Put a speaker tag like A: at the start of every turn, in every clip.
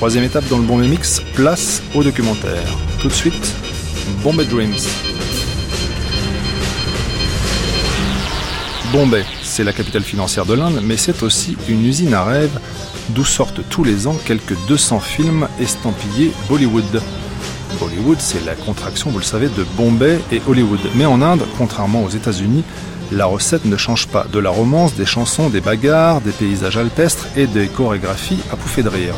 A: Troisième étape dans le Bombay Mix, place au documentaire. Tout de suite, Bombay Dreams. Bombay, c'est la capitale financière de l'Inde, mais c'est aussi une usine à rêves d'où sortent tous les ans quelques 200 films estampillés Bollywood. Bollywood, c'est la contraction, vous le savez, de Bombay et Hollywood. Mais en Inde, contrairement aux États-Unis, la recette ne change pas. De la romance, des chansons, des bagarres, des paysages alpestres et des chorégraphies à pouffer de rire.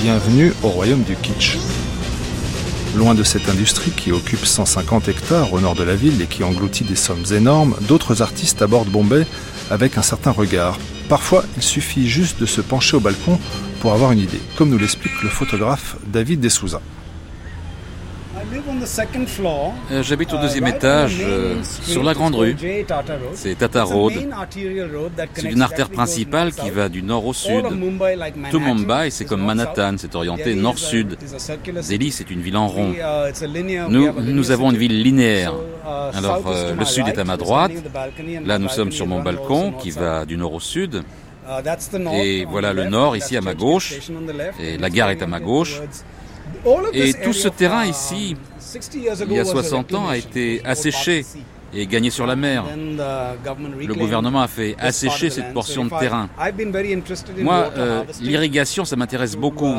A: Bienvenue au royaume du kitsch. Loin de cette industrie qui occupe 150 hectares au nord de la ville et qui engloutit des sommes énormes, d'autres artistes abordent Bombay avec un certain regard. Parfois, il suffit juste de se pencher au balcon pour avoir une idée, comme nous l'explique le photographe David Dessouza.
B: Euh, j'habite au deuxième uh, étage, euh, sur la grande rue. C'est Tata Road. C'est une artère principale qui va du nord au sud. Tout Mumbai, c'est comme Manhattan, c'est orienté nord-sud. Delhi, c'est une ville en rond. Uh, nous, nous avons une ville linéaire. Uh, Alors, euh, le sud est à ma droite. Là, nous sommes sur mon balcon qui va du nord au sud. Et voilà le nord ici à ma gauche. Et la gare est à ma gauche. Et tout ce terrain ici, il y a 60 ans, a été asséché et gagné sur la mer. Le gouvernement a fait assécher cette portion de terrain. Moi, euh, l'irrigation, ça m'intéresse beaucoup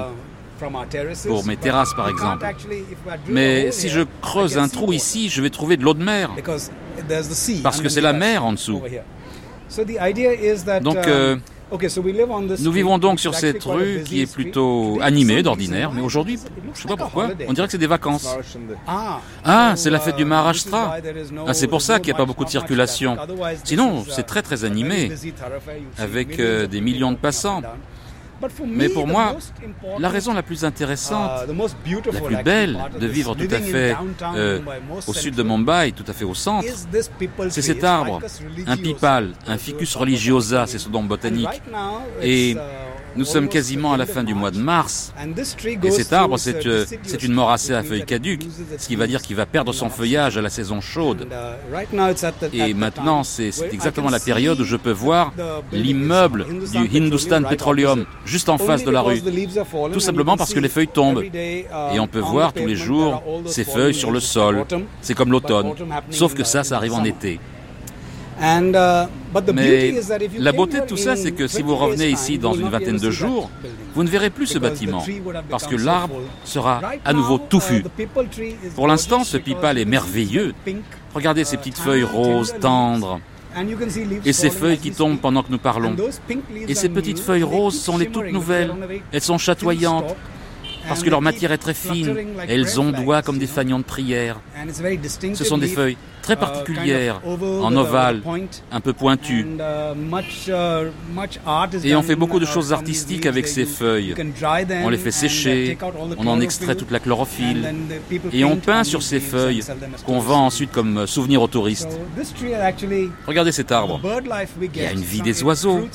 B: pour mes terrasses par exemple. Mais si je creuse un trou ici, je vais trouver de l'eau de mer. Parce que c'est la mer en dessous. Donc, euh, nous vivons donc sur cette rue qui est plutôt animée d'ordinaire, mais aujourd'hui, je ne sais pas pourquoi, on dirait que c'est des vacances. Ah, ah c'est la fête du Maharashtra. Ah, c'est pour ça qu'il n'y a pas beaucoup de circulation. Sinon, c'est très très animé, avec euh, des millions de passants. Mais pour moi, la raison la plus intéressante, uh, la plus belle de vivre tout à fait euh, au sud de Mumbai, tout à fait au centre, c'est cet arbre, un pipal, un ficus religiosa, c'est son nom botanique. Et nous sommes quasiment à la fin du mois de mars. Et cet arbre, c'est euh, une moracée à feuilles caduques, ce qui va dire qu'il va perdre son feuillage à la saison chaude. Et maintenant, c'est exactement la période où je peux voir l'immeuble du Hindustan Petroleum juste en face de la rue. Tout simplement parce que les feuilles tombent. Et on peut voir tous les jours ces feuilles sur le sol. C'est comme l'automne. Sauf que ça, ça arrive en été. Uh, Mais la beauté de tout ça, c'est que si vous revenez ici dans une vingtaine de jours, vous ne verrez plus ce bâtiment, parce que l'arbre sera à nouveau touffu. Pour l'instant, ce pipal est merveilleux. Regardez ces petites feuilles roses, tendres. Et ces feuilles qui tombent pendant que nous parlons. Et ces petites feuilles roses sont les toutes nouvelles. Elles sont chatoyantes parce que leur matière est très fine. Elles ondoient comme des fanions de prière. Ce sont des feuilles très uh, particulières, en ovale, un peu pointues. Uh, uh, Et on fait beaucoup de choses artistiques avec ces feuilles. On les fait sécher, on en extrait toute la chlorophylle, et on peint sur ces feuilles qu'on vend ensuite comme souvenir aux touristes. Regardez cet arbre. Il y a une vie des oiseaux.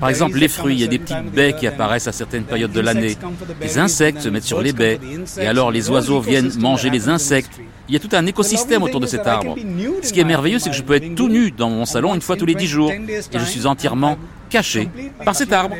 B: Par exemple, les fruits, il y a des petites baies qui apparaissent à certaines périodes de l'année. Les insectes se sur les baies, et alors les oiseaux viennent manger les insectes. Il y a tout un écosystème autour de cet arbre. Ce qui est merveilleux, c'est que je peux être tout nu dans mon salon une fois tous les dix jours. Et je suis entièrement caché par cet arbre.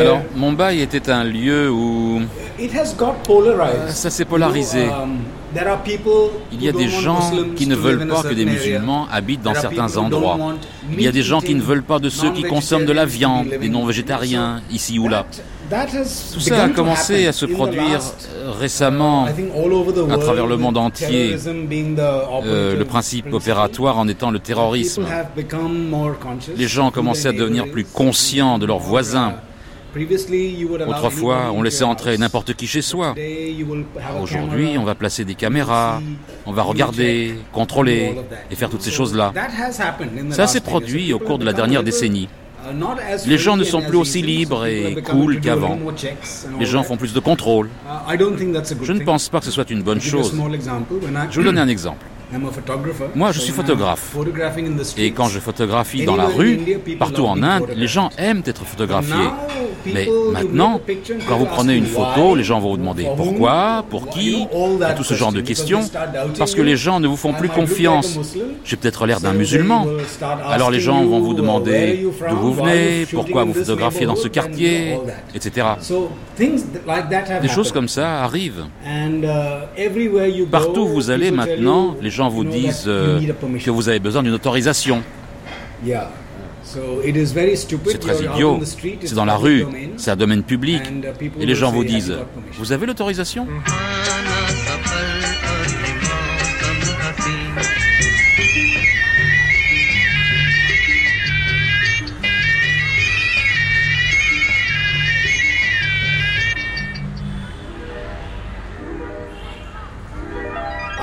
B: Alors, Mumbai était un lieu où ça s'est polarisé. Um, Il y a des gens qui ne veulent pas que des musulmans habitent dans certains endroits. Il y a des gens qui ne veulent pas de ceux qui consomment de la viande, des non-végétariens, ici ou là. Tout ça a commencé à se produire euh, récemment à travers le monde entier, euh, le principe opératoire en étant le terrorisme. Les gens ont commencé à devenir plus conscients de leurs voisins. Autrefois, on laissait entrer n'importe qui chez soi. Aujourd'hui, on va placer des caméras, on va regarder, contrôler et faire toutes ces choses-là. Ça s'est produit au cours de la dernière décennie. Les gens ne sont plus aussi libres et cool qu'avant. Les gens font plus de contrôle. Je ne pense pas que ce soit une bonne chose. Je vais vous donner un exemple. Moi, je suis photographe. Et quand je photographie dans la rue, partout en Inde, les gens aiment être photographiés. Mais maintenant, quand vous prenez une photo, les gens vont vous demander pourquoi, pour qui, tout ce genre de questions, parce que les gens ne vous font plus confiance. J'ai peut-être l'air d'un musulman. Alors les gens vont vous demander d'où vous venez, pourquoi vous photographiez dans ce quartier, etc. Des choses comme ça arrivent. Partout où vous allez maintenant, les gens vous disent euh, que vous avez besoin d'une autorisation. C'est très idiot. C'est dans la rue, c'est un domaine public. Et les gens vous disent, vous avez l'autorisation?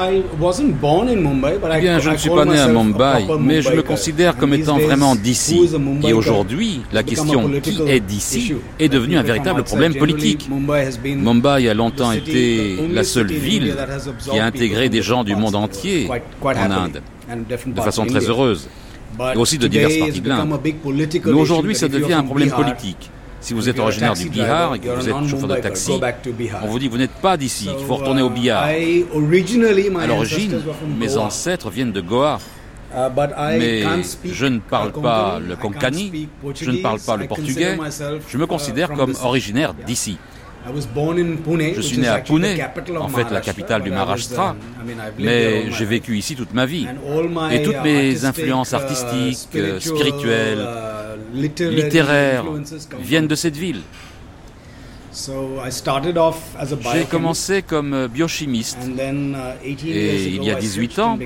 C: Eh bien, je ne suis pas né à Mumbai, mais je me considère comme étant vraiment d'ici. Et aujourd'hui, la question qui est d'ici est devenue un véritable problème politique. Mumbai a longtemps été la seule ville qui a intégré des gens du monde entier en Inde, de façon très heureuse, et aussi de diverses parties de l'Inde. Mais aujourd'hui, ça devient un problème politique. Si vous êtes originaire du Bihar et que vous êtes chauffeur de taxi, on vous dit que vous n'êtes pas d'ici, qu'il faut retourner au Bihar. À l'origine, mes ancêtres viennent de Goa. Uh, Mais je ne parle pas le konkani, je ne parle pas le portugais, je me considère uh, comme originaire d'ici. Je suis né à Pune, en fait la capitale du Maharashtra, mais j'ai vécu ici toute ma vie. Et toutes mes influences artistiques, spirituelles, littéraires viennent de cette ville. J'ai commencé comme euh, biochimiste uh, et il y a 18 ans,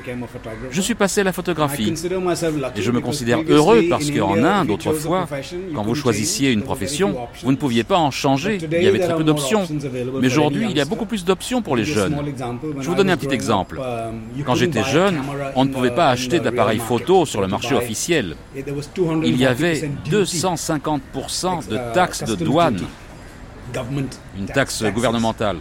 C: je suis passé à la photographie. Et je me considère heureux parce qu'en Inde, autrefois, quand vous choisissiez une profession, vous ne pouviez pas en changer. Il y avait très peu d'options. Mais aujourd'hui, il y a beaucoup plus d'options pour les jeunes. Je vous donne un petit exemple. Um, quand j'étais jeune, on ne pouvait pas acheter d'appareils photo sur le marché officiel. Il y avait 250% de taxes de douane une taxe gouvernementale.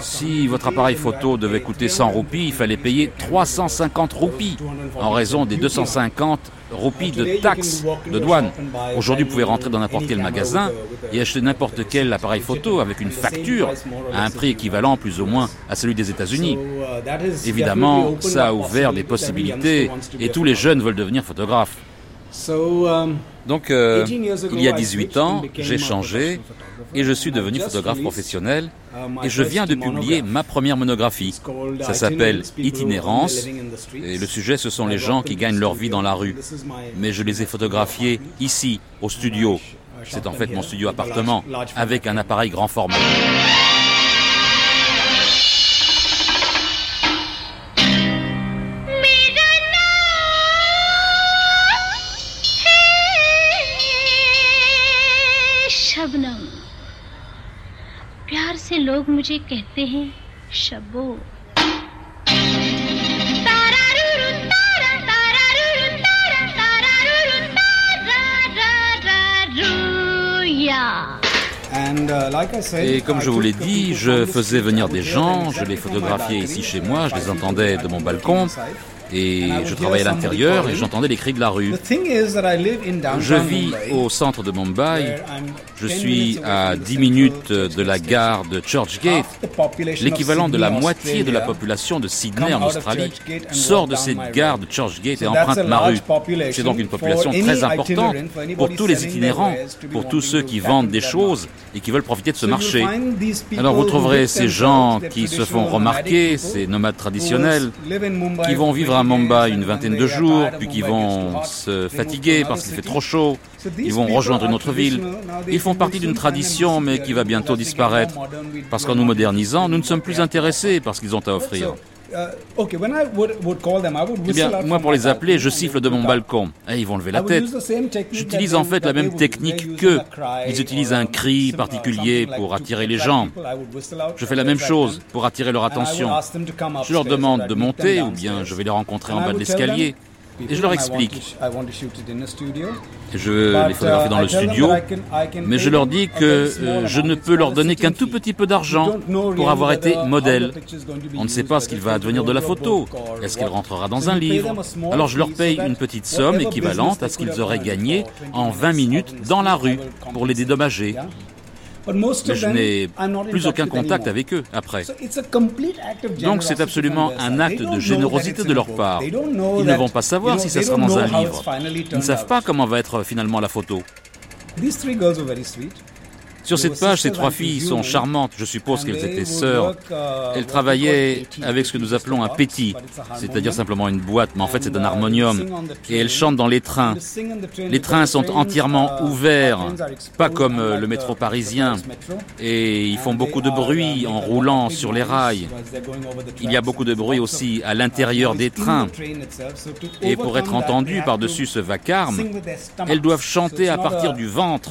C: si votre appareil photo devait coûter 100 roupies, il fallait payer 350 roupies en raison des 250 roupies de taxes de douane. Aujourd'hui, vous pouvez rentrer dans n'importe quel magasin et acheter n'importe quel appareil photo avec une facture à un prix équivalent plus ou moins à celui des États-Unis. Uh, Évidemment, ça a ouvert des possibilités et tous les jeunes veulent devenir photographes. Um, Donc, euh, il y a 18 ans, j'ai changé et je suis devenu photographe professionnel uh, et je viens de publier ma première monographie. Ça s'appelle Itinérance et le sujet, ce sont les gens qui gagnent leur vie dans la rue. Mais je les ai photographiés ici, au studio. C'est en fait mon studio appartement avec un appareil grand format.
B: से लोग मुझे कहते हैं शबो
C: Et comme je vous l'ai dit, je faisais venir des gens, je les photographiais ici chez moi, je les entendais de mon balcon. et je travaillais à l'intérieur et j'entendais les cris de la rue. Je vis au centre de Mumbai. Je suis à 10 minutes de la gare de Churchgate. L'équivalent de la moitié de la population de Sydney en Australie sort de cette gare de Churchgate et emprunte ma rue. C'est donc une population très importante pour tous les itinérants, pour tous ceux qui vendent des choses et qui veulent profiter de ce marché. Alors vous trouverez ces gens qui se font remarquer, ces nomades traditionnels, qui vont vivre à Mumbai une vingtaine de jours, puis qui vont se fatiguer parce qu'il fait trop chaud, ils vont rejoindre une autre ville. Ils font partie d'une tradition, mais qui va bientôt disparaître, parce qu'en nous modernisant, nous ne sommes plus intéressés par ce qu'ils ont à offrir. Eh bien, moi, pour les appeler, je siffle de mon balcon. Et eh, ils vont lever la tête. J'utilise en fait la même technique qu'eux. Ils utilisent un cri particulier pour attirer les gens. Je fais la même chose pour attirer leur attention. Je leur demande de monter ou bien je vais les rencontrer en bas de l'escalier.
B: Et je leur explique. Je veux les photographier dans le studio, mais je leur dis que euh, je ne peux leur donner qu'un tout petit peu d'argent pour avoir été modèle. On ne sait pas ce qu'il va advenir de la photo. Est-ce qu'elle rentrera dans un livre Alors je leur paye une petite somme équivalente à ce qu'ils auraient gagné en 20 minutes dans la rue pour les dédommager mais je n'ai plus aucun contact avec eux après. Donc c'est absolument un acte de générosité de leur part. Ils ne vont pas savoir si ça sera dans un livre. Ils ne savent pas comment va être finalement la photo. Sur cette page, ces trois filles sont charmantes. Je suppose qu'elles étaient sœurs. Elles travaillaient avec ce que nous appelons un péti, c'est-à-dire simplement une boîte, mais en fait c'est un harmonium. Et elles chantent dans les trains. Les trains sont entièrement ouverts, pas comme euh, le métro parisien. Et ils font beaucoup de bruit en roulant sur les rails. Il y a beaucoup de bruit aussi à l'intérieur des trains. Et pour être entendues par-dessus ce vacarme, elles doivent chanter à partir du ventre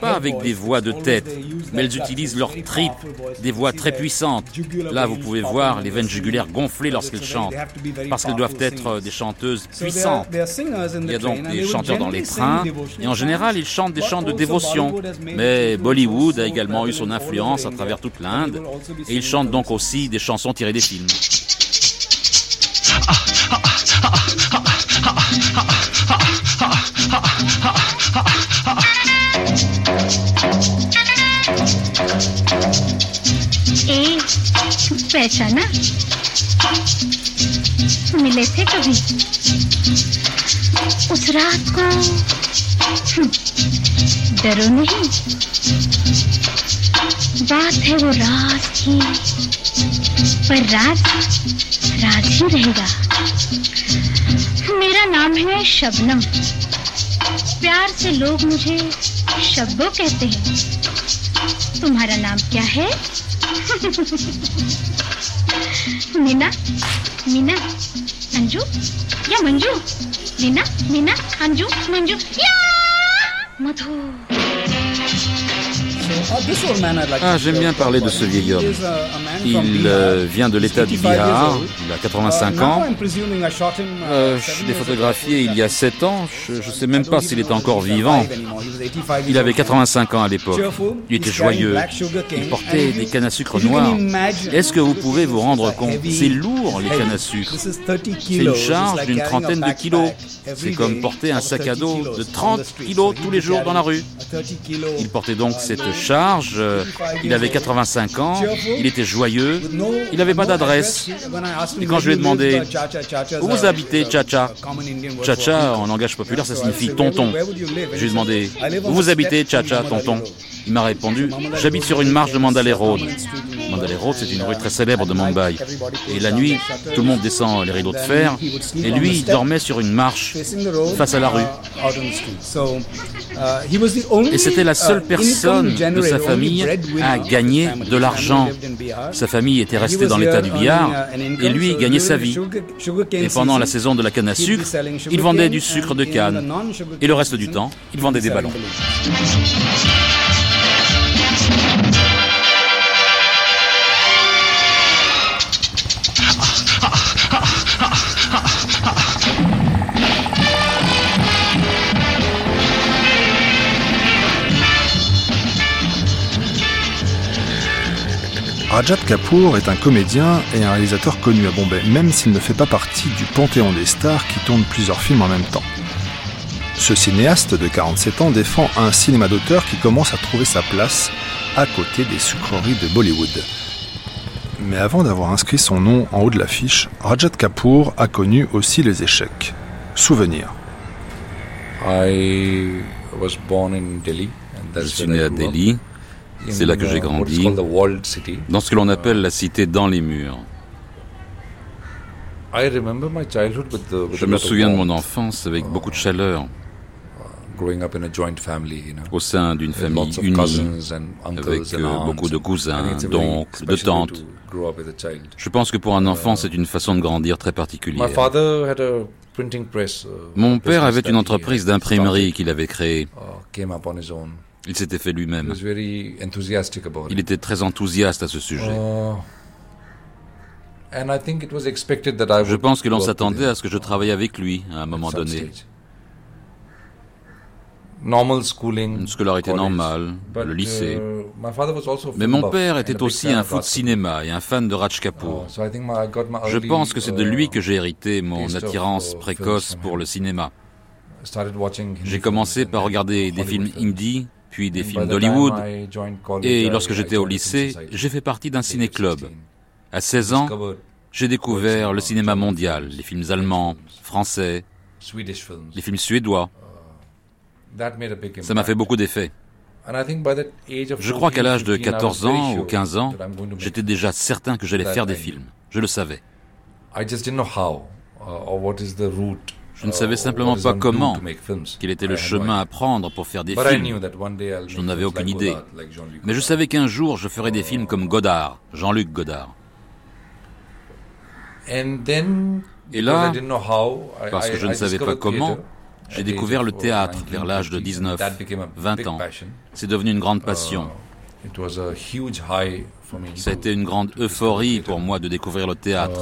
B: pas avec des voix de tête, mais elles utilisent leurs tripes, des voix très puissantes. Là, vous pouvez voir les veines jugulaires gonflées lorsqu'elles chantent, parce qu'elles doivent être des chanteuses puissantes. Il y a donc des chanteurs dans les trains, et en général, ils chantent des chants de dévotion. Mais Bollywood a également eu son influence à travers toute l'Inde, et ils chantent donc aussi des chansons tirées des films.
D: पहचाना मिले थे कभी? उस रात को? हम्म, डरो नहीं। बात है वो राज की पर राज राज ही रहेगा। मेरा नाम है शबनम। प्यार से लोग मुझे शब्बो कहते हैं। तुम्हारा नाम क्या है? Nina, yeah,
B: Ah, j'aime bien parler de ce vieil homme. Il euh, vient de l'état du Bihar, il a 85 ans. Euh, je l'ai photographié il y a 7 ans, je ne sais même pas s'il est encore vivant. Il avait 85 ans à l'époque. Il était joyeux. Il portait des cannes à sucre noirs. Est-ce que vous pouvez vous rendre compte? C'est lourd les cannes à sucre. C'est une charge d'une trentaine de kilos. C'est comme porter un sac à dos de 30 kilos tous les jours dans la rue. Il portait donc cette charge. Il avait 85 ans. Il était joyeux. Il n'avait pas d'adresse. Et quand je lui ai demandé où vous habitez, Chacha Chacha, en langage populaire, ça signifie tonton. Je lui ai demandé où vous habitez, Chacha, tonton? Il m'a répondu J'habite sur une marche de Mandalay Road. C'est une rue très célèbre de Mumbai. Et la nuit, tout le monde descend les rideaux de fer. Et lui, il dormait sur une marche face à la rue. Et c'était la seule personne de sa famille à gagner de l'argent. Sa famille était restée dans l'état du billard et lui gagnait sa vie. Et pendant la saison de la canne à sucre, il vendait du sucre de canne. Et le reste du temps, il vendait des ballons.
A: Rajat Kapoor est un comédien et un réalisateur connu à Bombay, même s'il ne fait pas partie du panthéon des stars qui tournent plusieurs films en même temps. Ce cinéaste de 47 ans défend un cinéma d'auteur qui commence à trouver sa place à côté des sucreries de Bollywood. Mais avant d'avoir inscrit son nom en haut de l'affiche, Rajat Kapoor a connu aussi les échecs. Souvenir.
B: Je suis né à Delhi c'est là que j'ai uh, grandi, dans ce que l'on appelle la cité dans les murs. Je me souviens de mon enfance avec beaucoup de chaleur au sein d'une famille unie, avec euh, beaucoup de cousins, d'oncles, de tantes. Je pense que pour un enfant, c'est une façon de grandir très particulière. Mon père avait une entreprise d'imprimerie qu'il avait créée. Uh, il s'était fait lui-même. Il était très enthousiaste à ce sujet. Uh, Je pense que l'on s'attendait à ce que je travaille avec lui à un moment donné. Une scolarité normale, le lycée. Uh, Mais mon père était aussi un fou de cinéma et un fan de Raj Kapoor. Oh, je pense que c'est de lui que j'ai hérité mon attirance uh, précoce pour le cinéma. J'ai commencé par regarder des films indie, puis des films d'Hollywood, et lorsque j'étais au lycée, j'ai fait partie d'un ciné-club. À 16 ans, j'ai découvert le cinéma mondial, les films allemands, français, les films suédois. Ça m'a fait beaucoup d'effet. Je crois qu'à l'âge de 14 ans ou 15 ans, j'étais déjà certain que j'allais faire des films. Je le savais. Je ne savais simplement pas comment, quel était le chemin à prendre pour faire des films. Je n'en avais aucune idée. Mais je savais qu'un jour, je ferais des films comme Godard, Jean-Luc Godard. Et là, parce que je ne savais pas comment, j'ai découvert le théâtre vers l'âge de 19, 20 ans. C'est devenu une grande passion. Ça a été une grande euphorie pour moi de découvrir le théâtre.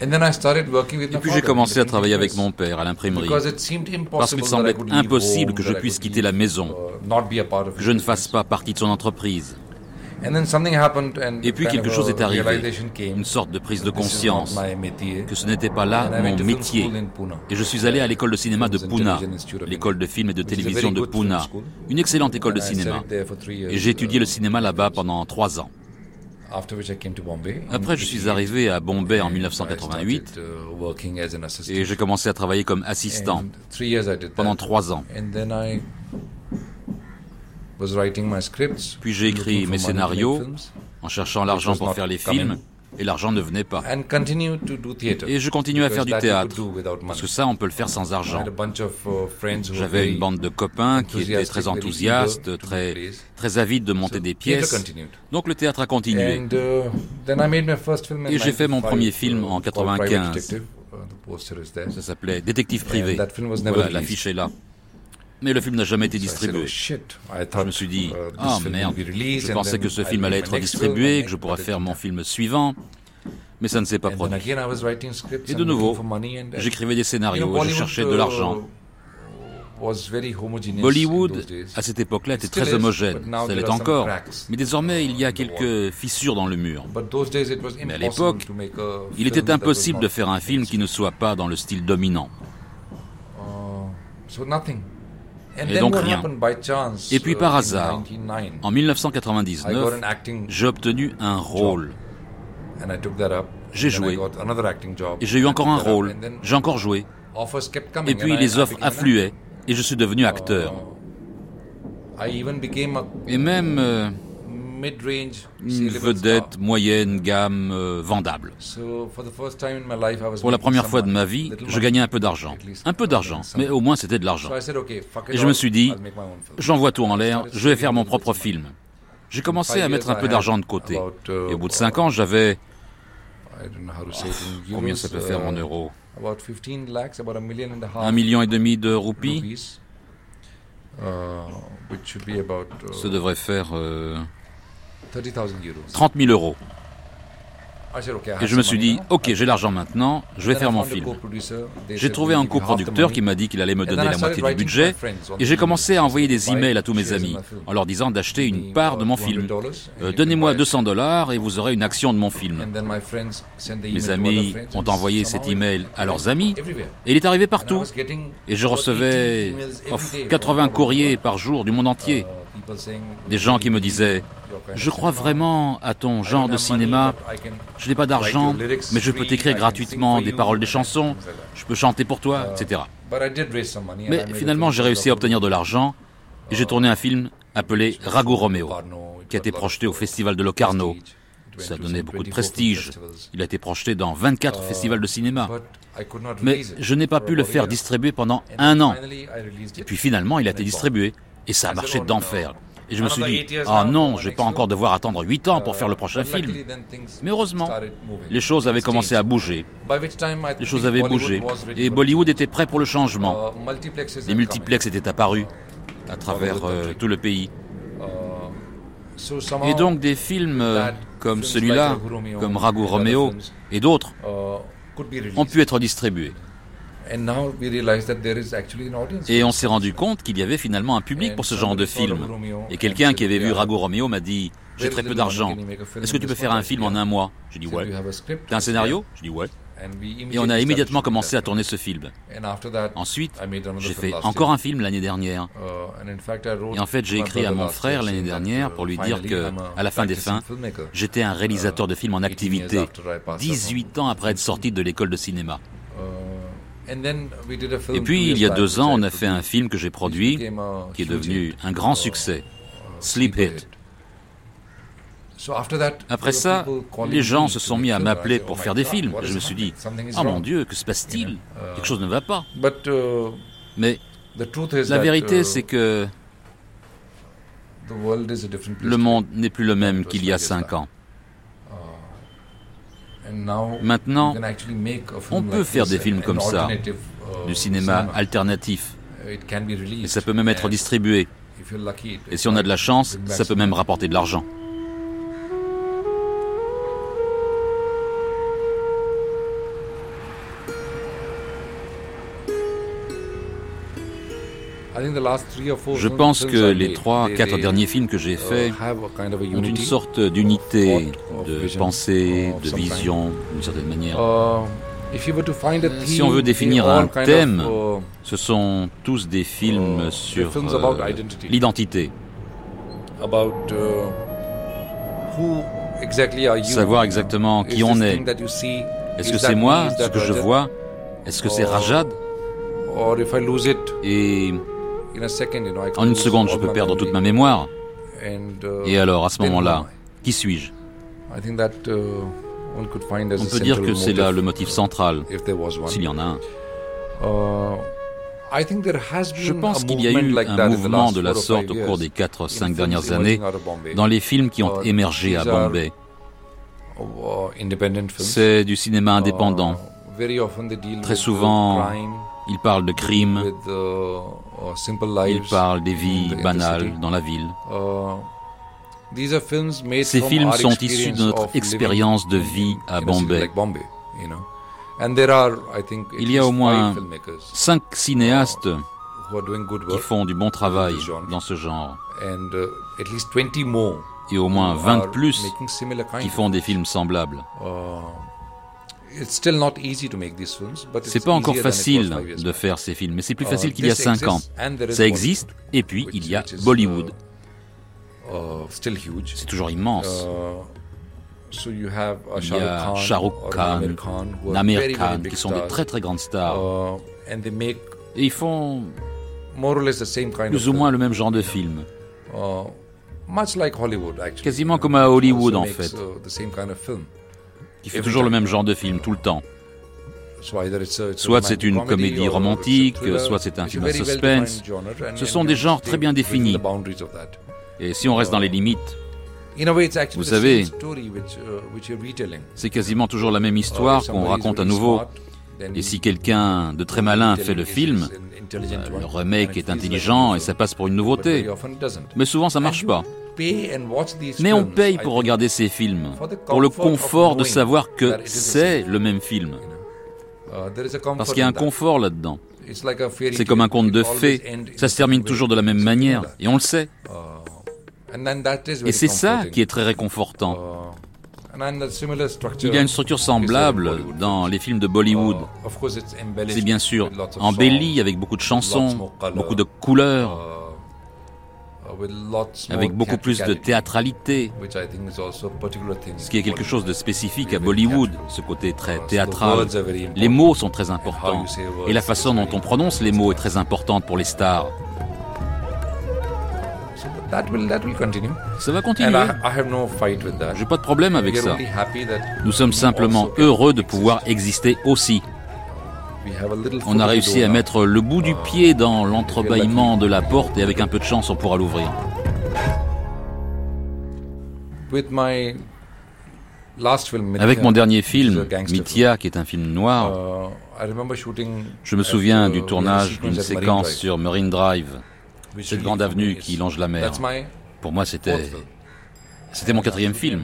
B: Et puis j'ai commencé à travailler avec mon père à l'imprimerie, parce qu'il semblait impossible que je puisse quitter la maison, que je ne fasse pas partie de son entreprise. Et puis quelque chose est arrivé, une sorte de prise de conscience, que ce n'était pas là mon métier. Et je suis allé à l'école de cinéma de Pune, l'école de film et de télévision de Pune, une excellente école de cinéma. Et j'ai étudié le cinéma là-bas pendant trois ans. Après, je suis arrivé à Bombay en 1988 uh, et j'ai commencé à travailler comme assistant pendant trois ans. Puis j'ai écrit mes scénarios en cherchant l'argent pour faire les films et l'argent ne venait pas. Et je continuais à faire du théâtre, parce que ça, on peut le faire sans argent. Uh, J'avais une bande de copains qui étaient très enthousiastes, très, très avides de monter des pièces. Donc le théâtre a continué. Uh, et j'ai fait mon premier film en 95. Ça s'appelait Détective privé. Voilà, l'affiche est là. Mais le film n'a jamais été distribué. Je me suis dit, oh merde, je pensais que ce film allait être distribué, que je pourrais faire mon film suivant. Mais ça ne s'est pas produit. Et de nouveau, j'écrivais des scénarios, je cherchais de l'argent. Bollywood, à cette époque-là, était très homogène. Ça l'est encore. Mais désormais, il y a quelques fissures dans le mur. Mais à l'époque, il était impossible de faire un film qui ne soit pas dans le style dominant. Et donc rien. Et puis par uh, hasard, en 1999, j'ai obtenu un rôle. J'ai joué. Et j'ai eu encore un rôle. J'ai encore joué. Et puis les offres affluaient et je suis devenu acteur. Et même... Une vedette moyenne gamme euh, vendable. Pour la première fois de ma vie, je gagnais un peu d'argent. Un peu d'argent, mais au moins c'était de l'argent. Et je me suis dit, j'envoie tout en l'air, je vais faire mon propre film. J'ai commencé à mettre un peu d'argent de côté. Et au bout de cinq ans, j'avais... combien ça peut faire en uh, euros Un million et demi de roupies. Uh, ça devrait faire... Euh, 30 000 euros. Et je me suis dit, ok, j'ai l'argent maintenant, je vais faire mon film. J'ai trouvé un coproducteur qui m'a dit qu'il allait me donner la moitié du budget, et j'ai commencé à envoyer des emails à tous mes amis, en leur disant d'acheter une part de mon film. Euh, donnez-moi 200 dollars et vous aurez une action de mon film. Mes amis ont envoyé cet email à leurs amis, et il est arrivé partout. Et je recevais 80 courriers par jour du monde entier. Des gens qui me disaient je crois vraiment à ton genre de cinéma. Je n'ai pas d'argent, mais je peux t'écrire gratuitement des paroles des chansons. Je peux chanter pour toi, etc. Mais finalement, j'ai réussi à obtenir de l'argent et j'ai tourné un film appelé Rago Romeo, qui a été projeté au festival de Locarno. Ça donnait beaucoup de prestige. Il a été projeté dans 24 festivals de cinéma. Mais je n'ai pas pu le faire distribuer pendant un an. Et puis finalement, il a été distribué. Et ça a marché d'enfer. Et je me suis dit, ah non, je vais pas encore devoir attendre 8 ans pour faire le prochain film. Mais heureusement, les choses avaient commencé à bouger. Les choses avaient bougé. Et Bollywood était prêt pour le changement. Les multiplexes étaient apparus à travers euh, tout le pays.
E: Et donc des films comme celui-là, comme Ragu Romeo et d'autres, ont pu être distribués. Et on s'est rendu compte qu'il y avait finalement un public pour ce genre de film. Et quelqu'un qui avait vu Ragu Romeo m'a dit J'ai très peu d'argent. Est-ce que tu peux faire un film en un mois? J'ai dit Ouais. T'as un scénario? J'ai dit Ouais. Et on a immédiatement commencé à tourner ce film. Ensuite, j'ai fait encore un film l'année dernière. Uh, Et en fait, j'ai écrit à mon frère l'année dernière pour lui dire que, à la fin des fins, j'étais un réalisateur de films en activité, 18 ans après être sorti de l'école de cinéma. Uh, Et puis, il y a deux ans, on a fait un film que j'ai produit, qui est devenu un grand succès, Sleep Hit. Après ça, les gens se sont mis à m'appeler pour faire des films. Je me suis dit, oh mon Dieu, que se passe-t-il? Quelque chose ne va pas. Uh, Mais la vérité, uh, c'est que le monde n'est plus le même qu'il y a cinq ans. Uh, Maintenant, on peut faire des films comme ça, du cinéma alternatif. Et ça peut même être distribué. Et si on a de la chance, ça peut même rapporter de l'argent. Je pense que les trois, quatre derniers films que j'ai uh, faits ont une sorte d'unité de pensée, de vision, d'une certaine manière. Uh, si on veut définir un thème, uh, ce sont tous des films sur euh, l'identité. Savoir exactement qui on est. Est-ce que c'est moi, ce que je vois? Est-ce que c'est Rajad? Et en une seconde, je peux perdre toute ma mémoire. Uh, Et alors, à ce moment-là, qui suis-je? Uh, On peut dire que c'est là le motif central, s'il y en a un. Uh, je pense qu'il y a eu un mouvement de la sorte au cours des 4-5 dernières années dans les films qui ont émergé à Bombay. C'est du cinéma indépendant. Très souvent, il parle de crime, il parle des vies banales dans la ville. Ces films sont issus de notre expérience de vie à Bombay. Il y a au moins cinq cinéastes qui font du bon travail dans ce genre. Et au moins 20 de plus qui font des films semblables. C'est pas encore facile de faire ces films, mais c'est plus uh, facile qu'il y a 5 ans. Ça existe, et puis il y a Bollywood. Uh, uh, c'est toujours immense. Il y a Shah Rukh Khan, Namir Khan, qui sont des très très grandes stars. Et ils font plus ou moins le même genre de film. Quasiment comme à Hollywood en fait qui fait toujours le même genre de film tout le temps. Soit c'est une comédie romantique, soit c'est un film à suspense. Ce sont des genres très bien définis. Et si on reste dans les limites, vous savez, c'est quasiment toujours la même histoire qu'on raconte à nouveau. Et si quelqu'un de très malin fait le film, euh, le remake est intelligent et ça passe pour une nouveauté. Mais souvent ça marche pas. Mais on paye pour regarder ces films, pour le confort de savoir que c'est le même film. Parce qu'il y a un confort là-dedans. C'est comme un conte de fées. Ça se termine toujours de la même manière, et on le sait. Et c'est ça qui est très réconfortant. Il y a une structure semblable dans les films de Bollywood. C'est bien sûr embelli avec beaucoup de chansons, beaucoup de couleurs, avec beaucoup plus de théâtralité, ce qui est quelque chose de spécifique à Bollywood, ce côté très théâtral. Les mots sont très importants, et la façon dont on prononce les mots est très importante pour les stars. Ça va continuer. J'ai pas de problème avec ça. Nous sommes simplement heureux de pouvoir exister aussi. On a réussi à mettre le bout du pied dans l'entrebâillement de la porte et avec un peu de chance, on pourra l'ouvrir. Avec mon dernier film, Mithya, qui est un film noir, je me souviens du tournage d'une séquence sur Marine Drive, cette grande avenue qui longe la mer. Pour moi, c'était
B: C'était mon quatrième film.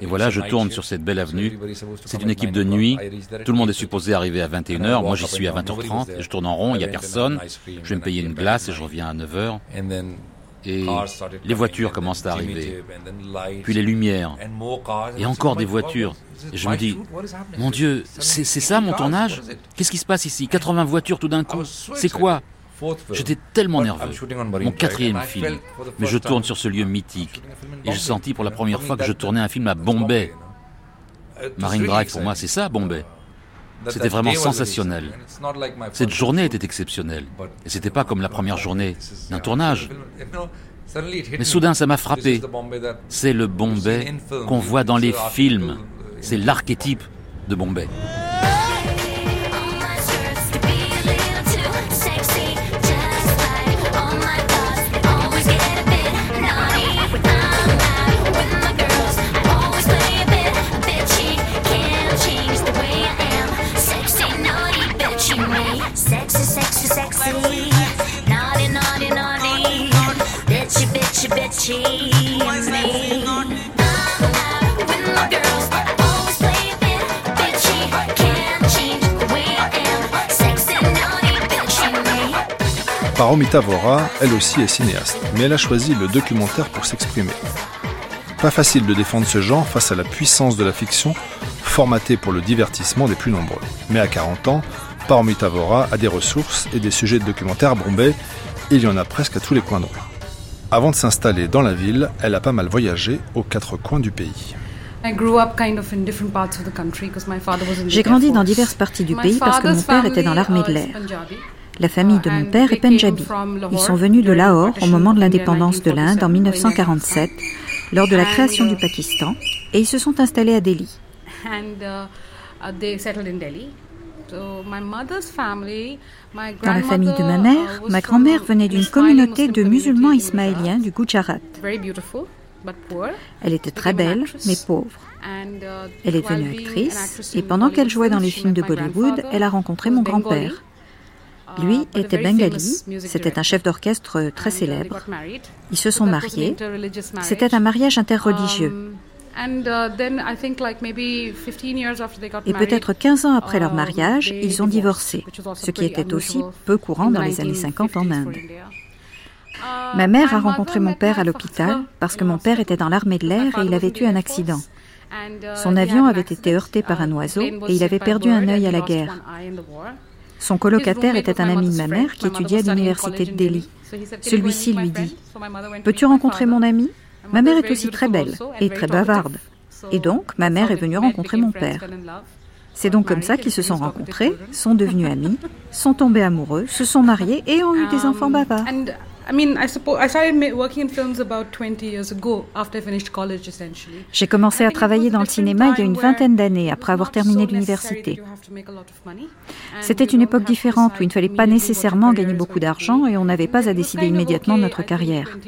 B: Et voilà, je tourne sur cette belle avenue. C'est une équipe de nuit. Tout le monde est supposé arriver à 21h. Moi, j'y suis à 20h30 et je tourne en rond, il n'y a personne. Je vais me payer une glace et je reviens à 9h. Et les voitures commencent à arriver. Puis les lumières. Et encore des voitures. Et je me dis, mon Dieu, c'est ça mon tournage? Qu'est-ce qui se passe ici? 80 voitures tout d'un coup C'est quoi? J'étais tellement nerveux. Mon quatrième film. Mais je tourne sur ce lieu mythique. Et je sentis pour la première fois que je tournais un film à Bombay. Marine Drive, pour moi, c'est ça, Bombay. C'était vraiment sensationnel. Cette journée était exceptionnelle. Et c'était pas comme la première journée d'un tournage. Mais soudain, ça m'a frappé. C'est le Bombay qu'on voit dans les films. C'est l'archétype de Bombay.
A: Paromita Vora, elle aussi est cinéaste, mais elle a choisi le documentaire pour s'exprimer. Pas facile de défendre ce genre face à la puissance de la fiction, formatée pour le divertissement des plus nombreux. Mais à 40 ans, Paromita Vora a des ressources et des sujets de documentaire Bombay, il y en a presque à tous les coins de rue. Avant de s'installer dans la ville, elle a pas mal voyagé aux quatre coins du pays.
F: J'ai grandi dans diverses parties du pays parce que mon père était dans l'armée de l'air. La famille de mon père est Punjabi. Ils sont venus de Lahore au moment de l'indépendance de l'Inde en 1947, lors de la création du Pakistan, et ils se sont installés à Delhi. Dans la famille de ma mère, ma grand-mère venait d'une communauté de musulmans ismaéliens du Gujarat. Elle était très belle, mais pauvre. Elle est devenue actrice et pendant qu'elle jouait dans les films de Bollywood, elle a rencontré mon grand-père. Lui était bengali, c'était un chef d'orchestre très célèbre. Ils se sont mariés. C'était un mariage interreligieux. Et peut-être 15 ans après leur mariage, ils ont divorcé, ce qui était aussi peu courant dans les années 50 en Inde.
D: Uh,
F: Ma mère a rencontré mon père à l'hôpital parce que mon père était dans l'armée de l'air et il avait eu un accident.
D: uh,
F: Son avion avait été heurté par un oiseau et il avait perdu un œil à la guerre. Son colocataire était un ami de ma mère qui étudiait à l'université de Delhi. Celui-ci lui dit Peux-tu rencontrer mon ami? Ma mère est aussi très belle et très bavarde. Et donc, ma mère est venue rencontrer mon père. C'est donc comme ça qu'ils se sont rencontrés, sont devenus amis, sont tombés amoureux, se sont mariés et ont eu des enfants bavards. J'ai commencé à travailler dans le cinéma il y a une vingtaine d'années après avoir terminé l'université. C'était une époque différente où il ne fallait pas nécessairement gagner beaucoup d'argent et on n'avait pas à décider immédiatement de notre carrière.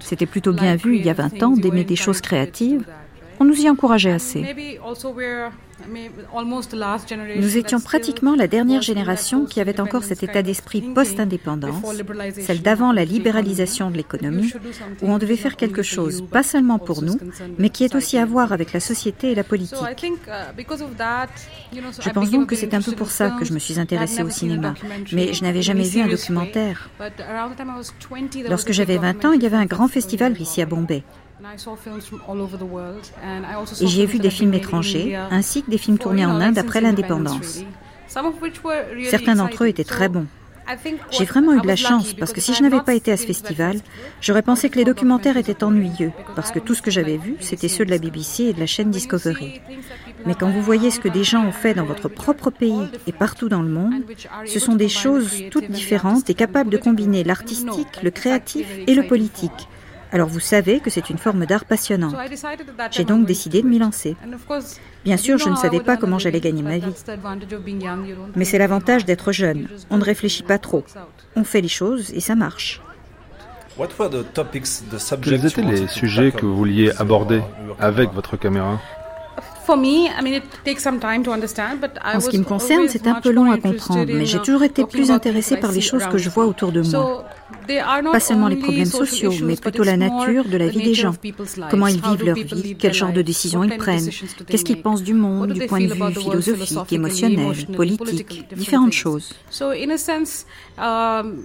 F: C'était plutôt bien vu il y a 20 ans d'aimer des choses créatives. On nous y encourageait assez. Nous étions pratiquement la dernière génération qui avait encore cet état d'esprit post-indépendance, celle d'avant la libéralisation de l'économie, où on devait faire quelque chose, pas seulement pour nous, mais qui est aussi à voir avec la société et la politique. Je pense donc que c'est un peu pour ça que je me suis intéressée au cinéma, mais je n'avais jamais vu un documentaire. Lorsque j'avais 20 ans, il y avait un grand festival ici à Bombay. Et j'ai vu des films étrangers, ainsi que des films tournés en Inde après l'indépendance. Certains d'entre eux étaient très bons. J'ai vraiment eu de la chance parce que si je n'avais pas été à ce festival, j'aurais pensé que les documentaires étaient ennuyeux parce que tout ce que j'avais vu, c'était ceux de la BBC et de la chaîne Discovery. Mais quand vous voyez ce que des gens ont fait dans votre propre pays et partout dans le monde, ce sont des choses toutes différentes et capables de combiner l'artistique, le créatif et le politique. Alors vous savez que c'est une forme d'art passionnante. J'ai donc décidé de m'y lancer. Bien sûr, je ne savais pas comment j'allais gagner ma vie. Mais c'est l'avantage d'être jeune. On ne réfléchit pas trop. On fait les choses et ça marche.
A: Quels étaient les sujets que vous vouliez aborder avec votre caméra?
F: En ce qui me concerne, c'est un peu long à comprendre, mais j'ai toujours été plus intéressée par les choses que je vois autour de moi. Pas seulement les problèmes sociaux, mais plutôt la nature de la vie des gens. Comment ils vivent leur vie, quel genre de décisions ils prennent, qu'est-ce qu'ils pensent du monde, du point de vue philosophique, émotionnel, politique, différentes choses. Um,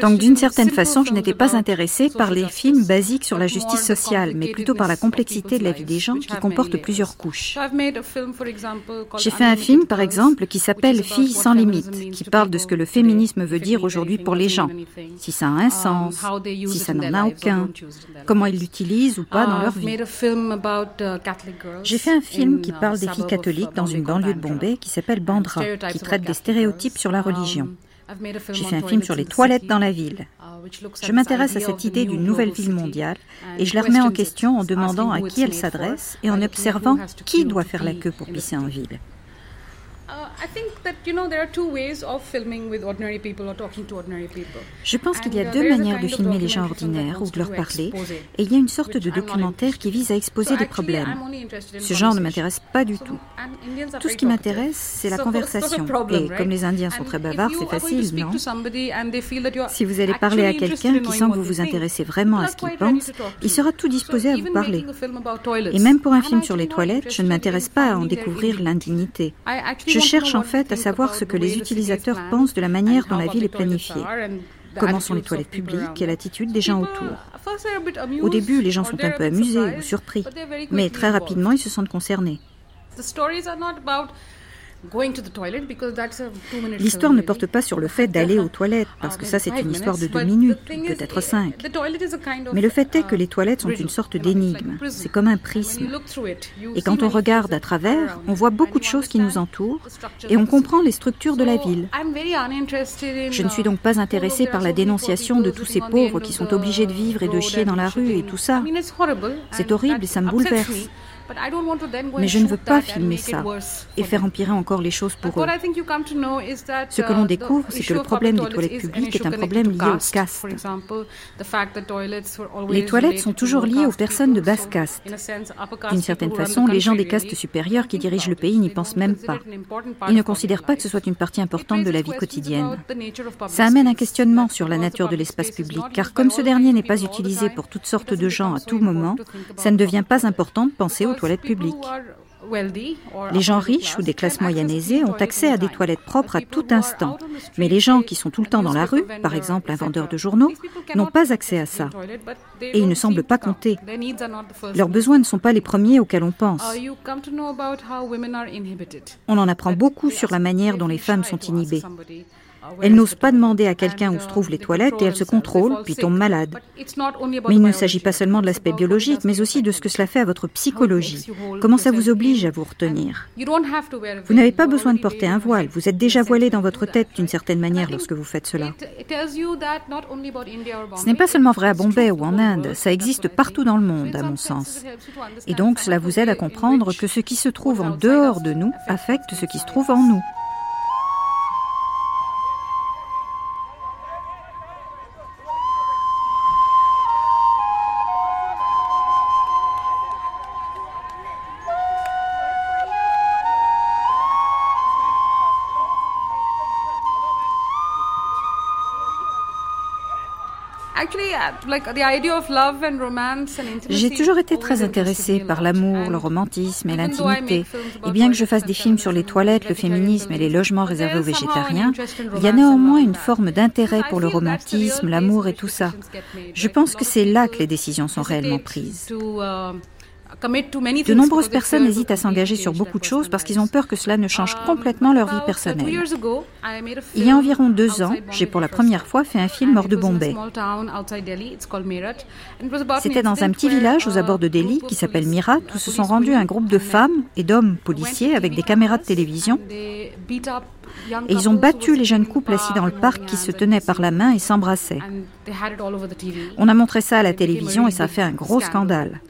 F: Donc d'une certaine façon, je n'étais pas intéressée par les films basiques sur la justice sociale, mais plutôt par la complexité de la vie des gens qui comporte plusieurs couches. J'ai fait un film, par exemple, qui s'appelle Filles sans limite, qui parle de ce que le féminisme veut dire aujourd'hui pour les gens, si ça a un um, sens, si ça n'en a aucun, comment ils l'utilisent ou pas dans leur vie. J'ai fait un film qui parle des filles catholiques dans une banlieue de Bombay qui s'appelle Bandra, qui traite des stéréotypes sur la religion. J'ai fait un film sur les toilettes dans la ville. Je m'intéresse à cette idée d'une nouvelle ville mondiale et je la remets en question en demandant à qui elle s'adresse et en observant qui doit faire la queue pour pisser en ville. Je pense qu'il y a deux manières de filmer les gens ordinaires ou de leur parler, et il y a une sorte de documentaire qui vise à exposer des problèmes. Ce genre ne m'intéresse pas du tout. Tout ce qui m'intéresse, c'est la conversation. Et comme les Indiens sont très bavards, c'est facile, non Si vous allez parler à quelqu'un qui sent que vous vous intéressez vraiment à ce qu'il pense, il sera tout disposé à vous parler. Et même pour un film sur les toilettes, je ne m'intéresse pas à en découvrir l'indignité. Je cherche en fait à savoir ce que les utilisateurs pensent de la manière dont la ville est planifiée. Comment sont les toilettes publiques? Et l'attitude des gens autour? Au début, les gens sont un peu amusés ou surpris, mais très rapidement, ils se sentent concernés. L'histoire ne porte pas sur le fait d'aller aux toilettes, parce que ça c'est une histoire de deux minutes, peut-être cinq. Mais le fait est que les toilettes sont une sorte d'énigme, c'est comme un prisme. Et quand on regarde à travers, on voit beaucoup de choses qui nous entourent et on comprend les structures de la ville. Je ne suis donc pas intéressée par la dénonciation de tous ces pauvres qui sont obligés de vivre et de chier dans la rue et tout ça. C'est horrible et ça me bouleverse. Mais je ne veux pas filmer ça et faire empirer encore les choses pour eux. Ce que l'on uh, découvre, c'est que le problème des toilettes publiques est un problème lié au caste. Les toilettes sont toujours liées aux personnes de basse caste. D'une certaine façon, les gens des castes supérieures qui dirigent le pays n'y pensent même pas. Ils ne considèrent pas que ce soit une partie importante de la vie quotidienne. Ça amène un questionnement sur la nature de l'espace public, car comme ce dernier n'est pas utilisé pour toutes sortes de gens à tout moment, ça ne devient pas important de penser aux toilettes publiques. Les gens riches ou des classes moyennes aisées ont accès à des toilettes propres à tout instant. Mais les gens qui sont tout le temps dans la rue, par exemple un vendeur de journaux, n'ont pas accès à ça. Et ils ne semblent pas compter. Leurs besoins ne sont pas les premiers auxquels on pense. On en apprend beaucoup sur la manière dont les femmes sont inhibées. Elle n'ose pas demander à quelqu'un où se trouvent les toilettes et elle se contrôle, puis tombe malade. Mais il ne s'agit pas seulement de l'aspect biologique, mais aussi de ce que cela fait à votre psychologie. Comment ça vous oblige à vous retenir? Vous n'avez pas besoin de porter un voile, vous êtes déjà voilé dans votre tête d'une certaine manière lorsque vous faites cela. Ce n'est pas seulement vrai à Bombay ou en Inde, ça existe partout dans le monde, à mon sens. Et donc cela vous aide à comprendre que ce qui se trouve en dehors de nous affecte ce qui se trouve en nous. J'ai toujours été très intéressée par l'amour, le romantisme et l'intimité. Et bien que je fasse des films sur les toilettes, le féminisme et les logements réservés aux végétariens, il y a néanmoins une forme d'intérêt pour le romantisme, l'amour et tout ça. Je pense que c'est là que les décisions sont réellement prises. De nombreuses personnes hésitent à s'engager sur beaucoup de choses parce qu'ils ont peur que cela ne change um, complètement leur vie personnelle. Il y a environ deux ans, j'ai pour la première fois fait un film hors de Bombay. C'était dans un petit village aux abords de Delhi qui s'appelle Mirat où se sont rendus un groupe de femmes et d'hommes policiers avec des caméras de télévision et ils ont battu les jeunes couples assis dans le parc qui se tenaient par la main et s'embrassaient. On a montré ça à la télévision et ça a fait un gros scandale.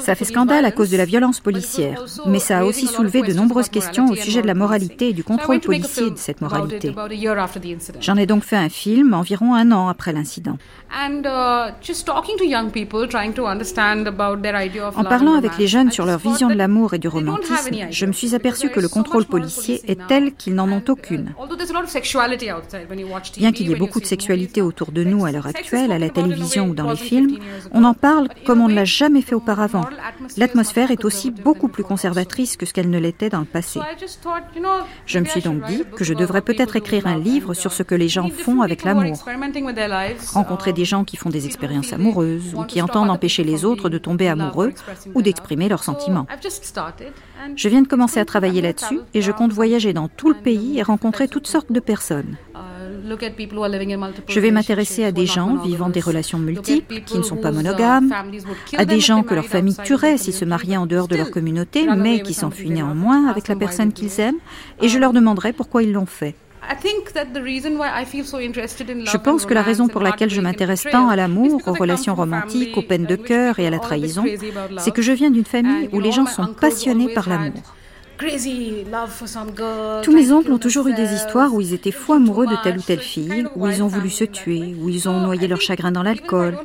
F: Ça fait scandale à cause de la violence policière, mais ça a aussi soulevé de nombreuses questions au sujet de la moralité et du contrôle policier de cette moralité. J'en ai donc fait un film environ un an après l'incident. En parlant avec les jeunes sur leur vision de l'amour et du romantisme, je me suis aperçu que le contrôle policier est tel qu'ils n'en ont aucune. Bien qu'il y ait beaucoup de sexualité autour de nous à l'heure actuelle, à la télévision ou dans les films, on en parle comme on ne jamais fait auparavant. L'atmosphère est aussi beaucoup plus conservatrice que ce qu'elle ne l'était dans le passé. Je me suis donc dit que je devrais peut-être écrire un livre sur ce que les gens font avec l'amour. Rencontrer des gens qui font des expériences amoureuses ou qui entendent empêcher les autres de tomber amoureux ou d'exprimer leurs sentiments. Je viens de commencer à travailler là-dessus et je compte voyager dans tout le pays et rencontrer toutes sortes de personnes. Je vais m'intéresser à des gens vivant des relations multiples, qui ne sont pas monogames, à des gens que leur famille tuerait s'ils se mariaient en dehors de leur communauté, mais qui s'enfuient néanmoins avec la personne qu'ils aiment, et je leur demanderai pourquoi ils l'ont fait. Je pense que la raison pour laquelle je m'intéresse tant à l'amour, aux relations romantiques, aux peines de cœur et à la trahison, c'est que je viens d'une famille où les gens sont passionnés par l'amour. Tous mes oncles ont toujours eu des histoires où ils étaient fou amoureux de telle ou telle fille, où ils ont voulu se tuer, où ils ont noyé leur chagrin dans l'alcool.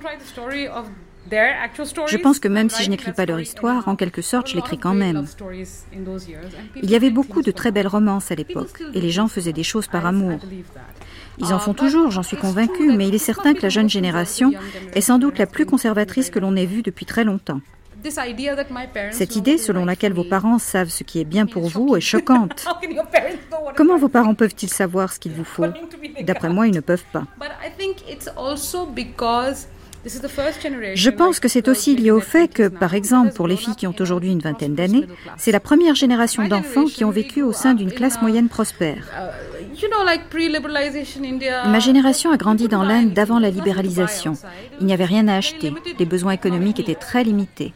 F: Je pense que même si je n'écris pas leur histoire, en quelque sorte, je l'écris quand même. Il y avait beaucoup de très belles romances à l'époque, et les gens faisaient des choses par amour. Ils en font toujours, j'en suis convaincue, mais il est certain que la jeune génération est sans doute la plus conservatrice que l'on ait vue depuis très longtemps. Cette idée selon laquelle vos parents savent ce qui est bien pour vous est choquante. Comment vos parents peuvent-ils savoir ce qu'il vous faut D'après moi, ils ne peuvent pas. Je pense que c'est aussi lié au fait que, par exemple, pour les filles qui ont aujourd'hui une vingtaine d'années, c'est la première génération d'enfants qui ont vécu au sein d'une classe moyenne prospère. Ma génération a grandi dans l'Inde d'avant la libéralisation. Il n'y avait rien à acheter. Les besoins économiques étaient très limités.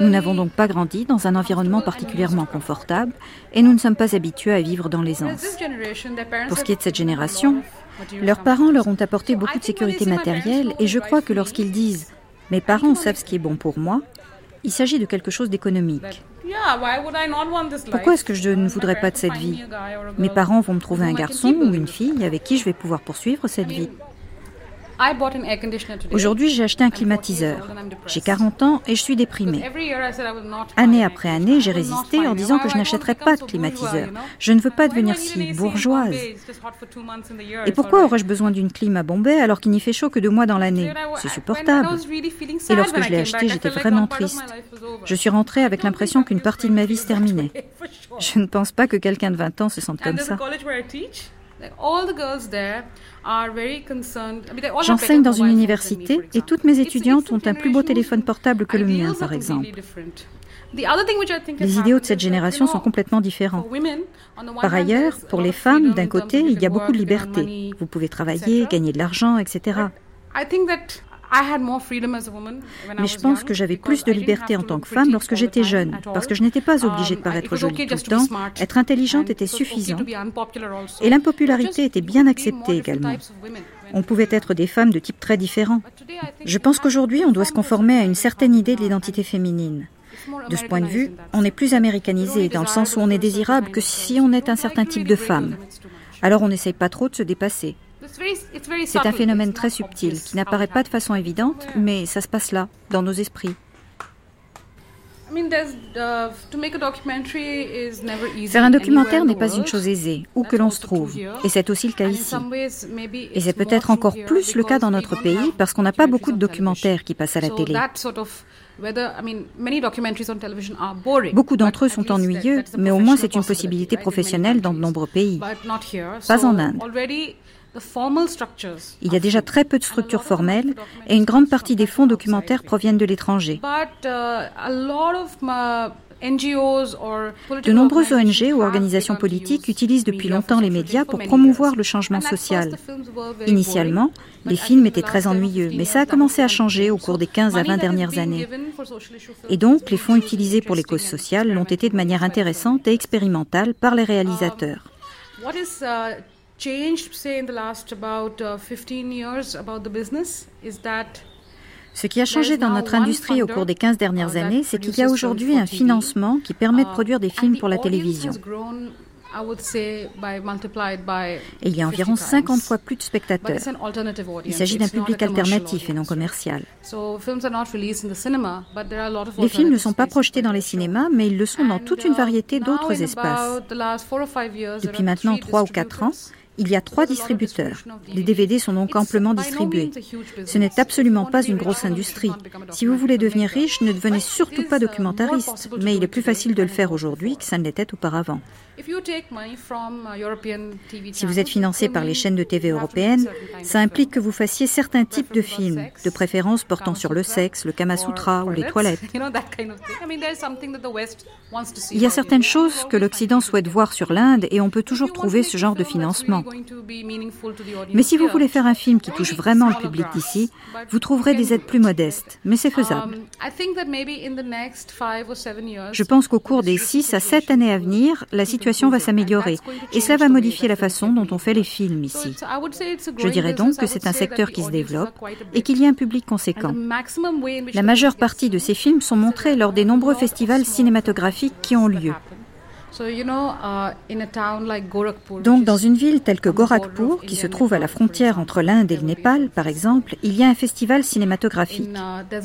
F: Nous n'avons donc pas grandi dans un environnement particulièrement confortable et nous ne sommes pas habitués à vivre dans l'aisance. Pour ce qui est de cette génération, leurs parents leur ont apporté beaucoup de sécurité matérielle et je crois que lorsqu'ils disent ⁇ Mes parents savent ce qui est bon pour moi ⁇ il s'agit de quelque chose d'économique. Pourquoi est-ce que je ne voudrais pas de cette vie? Mes parents vont me trouver un garçon ou une fille avec qui je vais pouvoir poursuivre cette vie. Aujourd'hui, j'ai acheté un climatiseur. J'ai 40 ans et je suis déprimée. Année après année, j'ai résisté en disant que je n'achèterais pas de climatiseur. Je ne veux pas devenir si bourgeoise. Et pourquoi aurais-je besoin d'une clim à Bombay alors qu'il n'y fait chaud que deux mois dans l'année? C'est supportable. Et lorsque je l'ai acheté, j'étais vraiment triste. Je suis rentrée avec l'impression qu'une partie de ma vie se terminait. Je ne pense pas que quelqu'un de 20 ans se sente comme ça. J'enseigne dans une université et toutes mes étudiantes ont un plus beau téléphone portable que le mien, par exemple. Les idéaux de cette génération sont complètement différents. Par ailleurs, pour les femmes, d'un côté, il y a beaucoup de liberté. Vous pouvez travailler, gagner de l'argent, etc. Mais je pense que j'avais plus de liberté en tant que femme lorsque j'étais jeune, parce que je n'étais pas obligée de um, paraître jolie tout le temps. Être intelligente était suffisant. Et l'impopularité était bien acceptée également. On pouvait être des femmes de type très différent. Je pense qu'aujourd'hui, on doit se conformer à une certaine idée de l'identité féminine. De ce point de vue, on est plus américanisé, dans le sens où on est désirable que si on est un certain type de femme. Alors on n'essaye pas trop de se dépasser. C'est un phénomène très subtil qui n'apparaît pas de façon évidente, mais ça se passe là, dans nos esprits. Faire un documentaire n'est pas une chose aisée, où que l'on se trouve, et c'est aussi le cas ici. Et c'est peut-être encore plus le cas dans notre pays parce qu'on n'a pas beaucoup de documentaires qui passent à la télé. Beaucoup d'entre eux sont ennuyeux, mais au moins c'est une possibilité professionnelle dans de nombreux pays. Pas en Inde. Il y a déjà très peu de structures formelles et une grande partie des fonds documentaires proviennent de l'étranger. Uh, de nombreuses ONG ou organisations politiques utilisent depuis longtemps les médias pour promouvoir le changement social. Initialement, les films étaient très ennuyeux, mais ça a commencé à changer au cours des 15 à 20 dernières années. Et donc, les fonds utilisés pour les causes sociales l'ont été de manière intéressante et expérimentale par les réalisateurs. Uh, Ce qui a changé dans notre industrie au cours des 15 dernières années, c'est qu'il y a aujourd'hui un financement qui permet de produire des films pour la télévision. Et il y a environ 50 fois plus de spectateurs. Il s'agit d'un public alternatif et non commercial. Les films ne sont pas projetés dans les cinémas, mais ils le sont dans toute une variété d'autres espaces. Depuis maintenant 3 ou 4 ans, il y a trois distributeurs. Les DVD sont donc amplement distribués. Ce n'est absolument pas une grosse industrie. Si vous voulez devenir riche, ne devenez surtout pas documentariste, mais il est plus facile de le faire aujourd'hui que ça ne l'était auparavant. Si vous êtes financé par les chaînes de TV européennes, ça implique que vous fassiez certains types de films, de préférence portant sur le sexe, le Kama Sutra ou les toilettes. Il y a certaines choses que l'Occident souhaite voir sur l'Inde et on peut toujours trouver ce genre de financement. Mais si vous voulez faire un film qui touche vraiment le public d'ici, vous trouverez des aides plus modestes, mais c'est faisable. Je pense qu'au cours des 6 à 7 années à venir, la situation situation va s'améliorer et cela va modifier la façon dont on fait les films ici. Je dirais donc que c'est un secteur qui se développe et qu'il y a un public conséquent. La majeure partie de ces films sont montrés lors des nombreux festivals cinématographiques qui ont lieu. Uh, Donc dans une ville telle que Gorakhpur, qui se trouve à la frontière entre l'Inde et le Népal, par exemple, il y a un festival cinématographique. Uh, uh,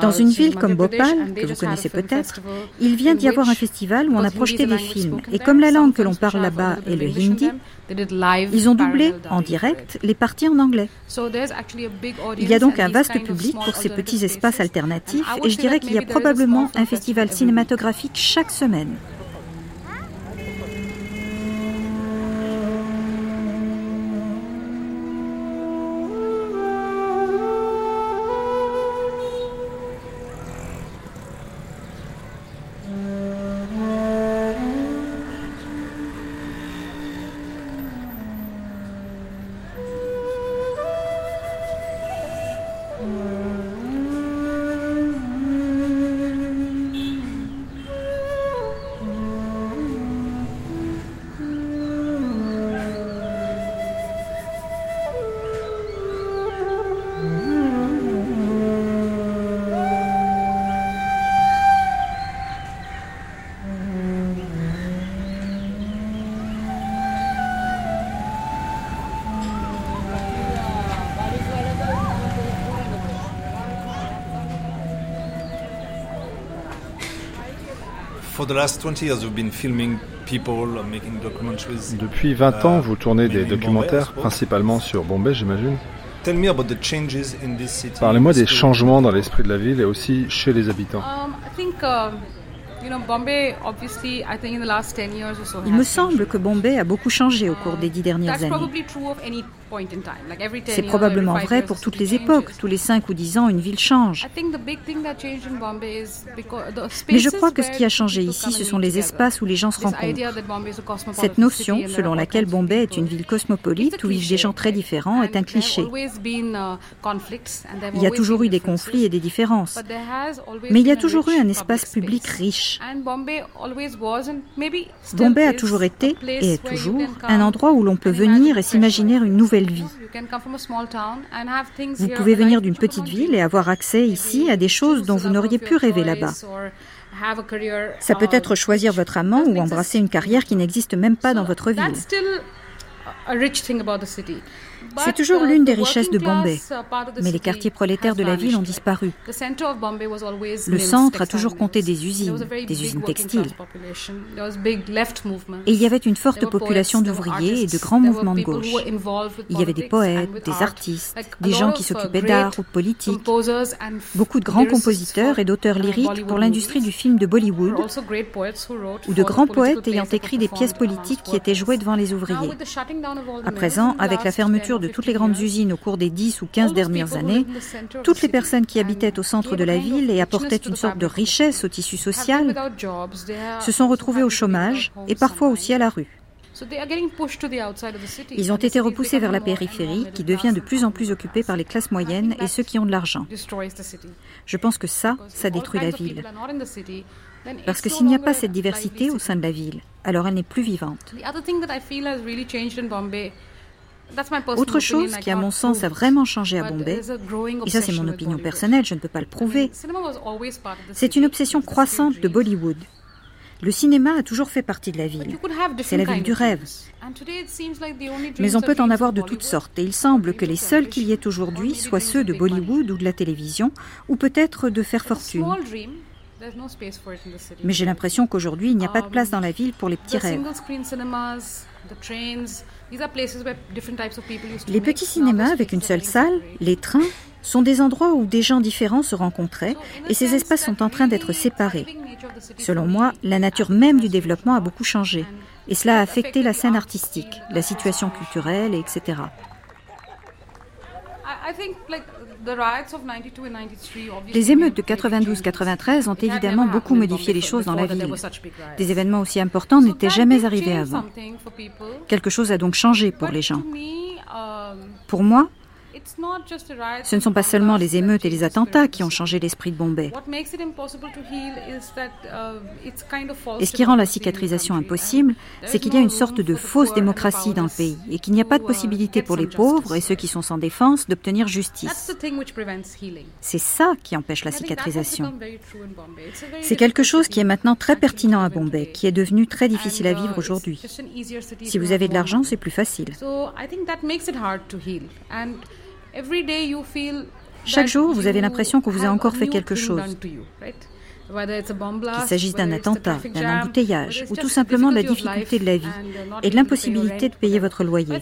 F: dans une ville comme Bhopal, que vous connaissez peut-être, il vient d'y avoir un festival où on a projeté des films. Et comme la langue que l'on parle là-bas est le hindi, ils ont doublé en direct les parties en anglais. Il y a donc un vaste public pour ces petits espaces alternatifs et je dirais qu'il y a probablement un festival cinématographique chaque semaine.
A: Depuis 20 ans, vous tournez des documentaires, principalement sur Bombay, j'imagine. Parlez-moi des changements dans l'esprit de la ville et aussi chez les habitants. Um, um,
F: il me semble que Bombay a beaucoup changé au cours des dix dernières années. C'est probablement vrai pour toutes les époques. Tous les cinq ou dix ans, une ville change. Mais je crois que ce qui a changé ici, ce sont les espaces où les gens se rencontrent. Cette notion, selon laquelle Bombay est une ville cosmopolite où vivent des gens très différents, est un cliché. Uh, il y a toujours eu des conflits et des différences. Mais il y a toujours eu un espace public riche. Bombay a toujours été, et est toujours, un endroit où l'on peut venir et s'imaginer une nouvelle vie. Vous pouvez venir d'une petite ville et avoir accès ici à des choses dont vous n'auriez pu rêver là-bas. Ça peut être choisir votre amant ou embrasser une carrière qui n'existe même pas dans votre ville. C'est toujours l'une des richesses de Bombay. Mais les quartiers prolétaires de la ville ont disparu. Le centre a toujours compté des usines, des usines textiles. Et il y avait une forte population d'ouvriers et de grands mouvements de gauche. Il y avait des poètes, des artistes, des gens qui s'occupaient d'art ou de politique, beaucoup de grands compositeurs et d'auteurs lyriques pour l'industrie du film de Bollywood, ou de grands poètes ayant écrit des pièces politiques qui étaient jouées devant les ouvriers. À présent, avec la fermeture de toutes les grandes usines au cours des 10 ou 15 dernières années, toutes les personnes qui habitaient au centre de la ville et apportaient une sorte de richesse au tissu social se sont retrouvées au chômage et parfois aussi à la rue. Ils ont été repoussés vers la périphérie qui devient de plus en plus occupée par les classes moyennes et ceux qui ont de l'argent. Je pense que ça, ça détruit la ville. Parce que s'il n'y a pas cette diversité au sein de la ville, alors elle n'est plus vivante. Autre chose qui, à mon sens, a vraiment changé à Bombay, et ça c'est mon opinion personnelle, je ne peux pas le prouver, c'est une obsession croissante de Bollywood. Le cinéma a toujours fait partie de la ville. C'est la ville du rêve. Mais on peut en avoir de toutes sortes, et il semble que les seuls qu'il y ait aujourd'hui soient ceux de Bollywood ou de la télévision, ou peut-être de faire fortune. Mais j'ai l'impression qu'aujourd'hui, il n'y a pas de place dans la ville pour les petits rêves. Les petits cinémas avec une seule salle, les trains, sont des endroits où des gens différents se rencontraient et ces espaces sont en train d'être séparés. Selon moi, la nature même du développement a beaucoup changé et cela a affecté la scène artistique, la situation culturelle, etc. Les émeutes de 92-93 ont évidemment beaucoup modifié les choses dans la ville. Des événements aussi importants n'étaient jamais arrivés avant. Quelque chose a donc changé pour les gens. Um, pour moi, ce ne sont pas seulement les émeutes et les attentats qui ont changé l'esprit de Bombay. Et ce qui rend la cicatrisation impossible, c'est qu'il y a une sorte de fausse démocratie dans le pays et qu'il n'y a pas de uh, possibilité pour les pauvres et ceux qui sont sans défense d'obtenir justice. C'est ça qui empêche la cicatrisation. C'est quelque chose qui est maintenant très pertinent à Bombay, qui est devenu très difficile à vivre uh, aujourd'hui. Si vous avez de l'argent, c'est plus facile. Chaque jour, vous avez l'impression qu'on vous a encore fait quelque chose. Qu'il s'agisse d'un attentat, d'un embouteillage, ou tout simplement de la difficulté de la vie et de l'impossibilité de payer votre loyer.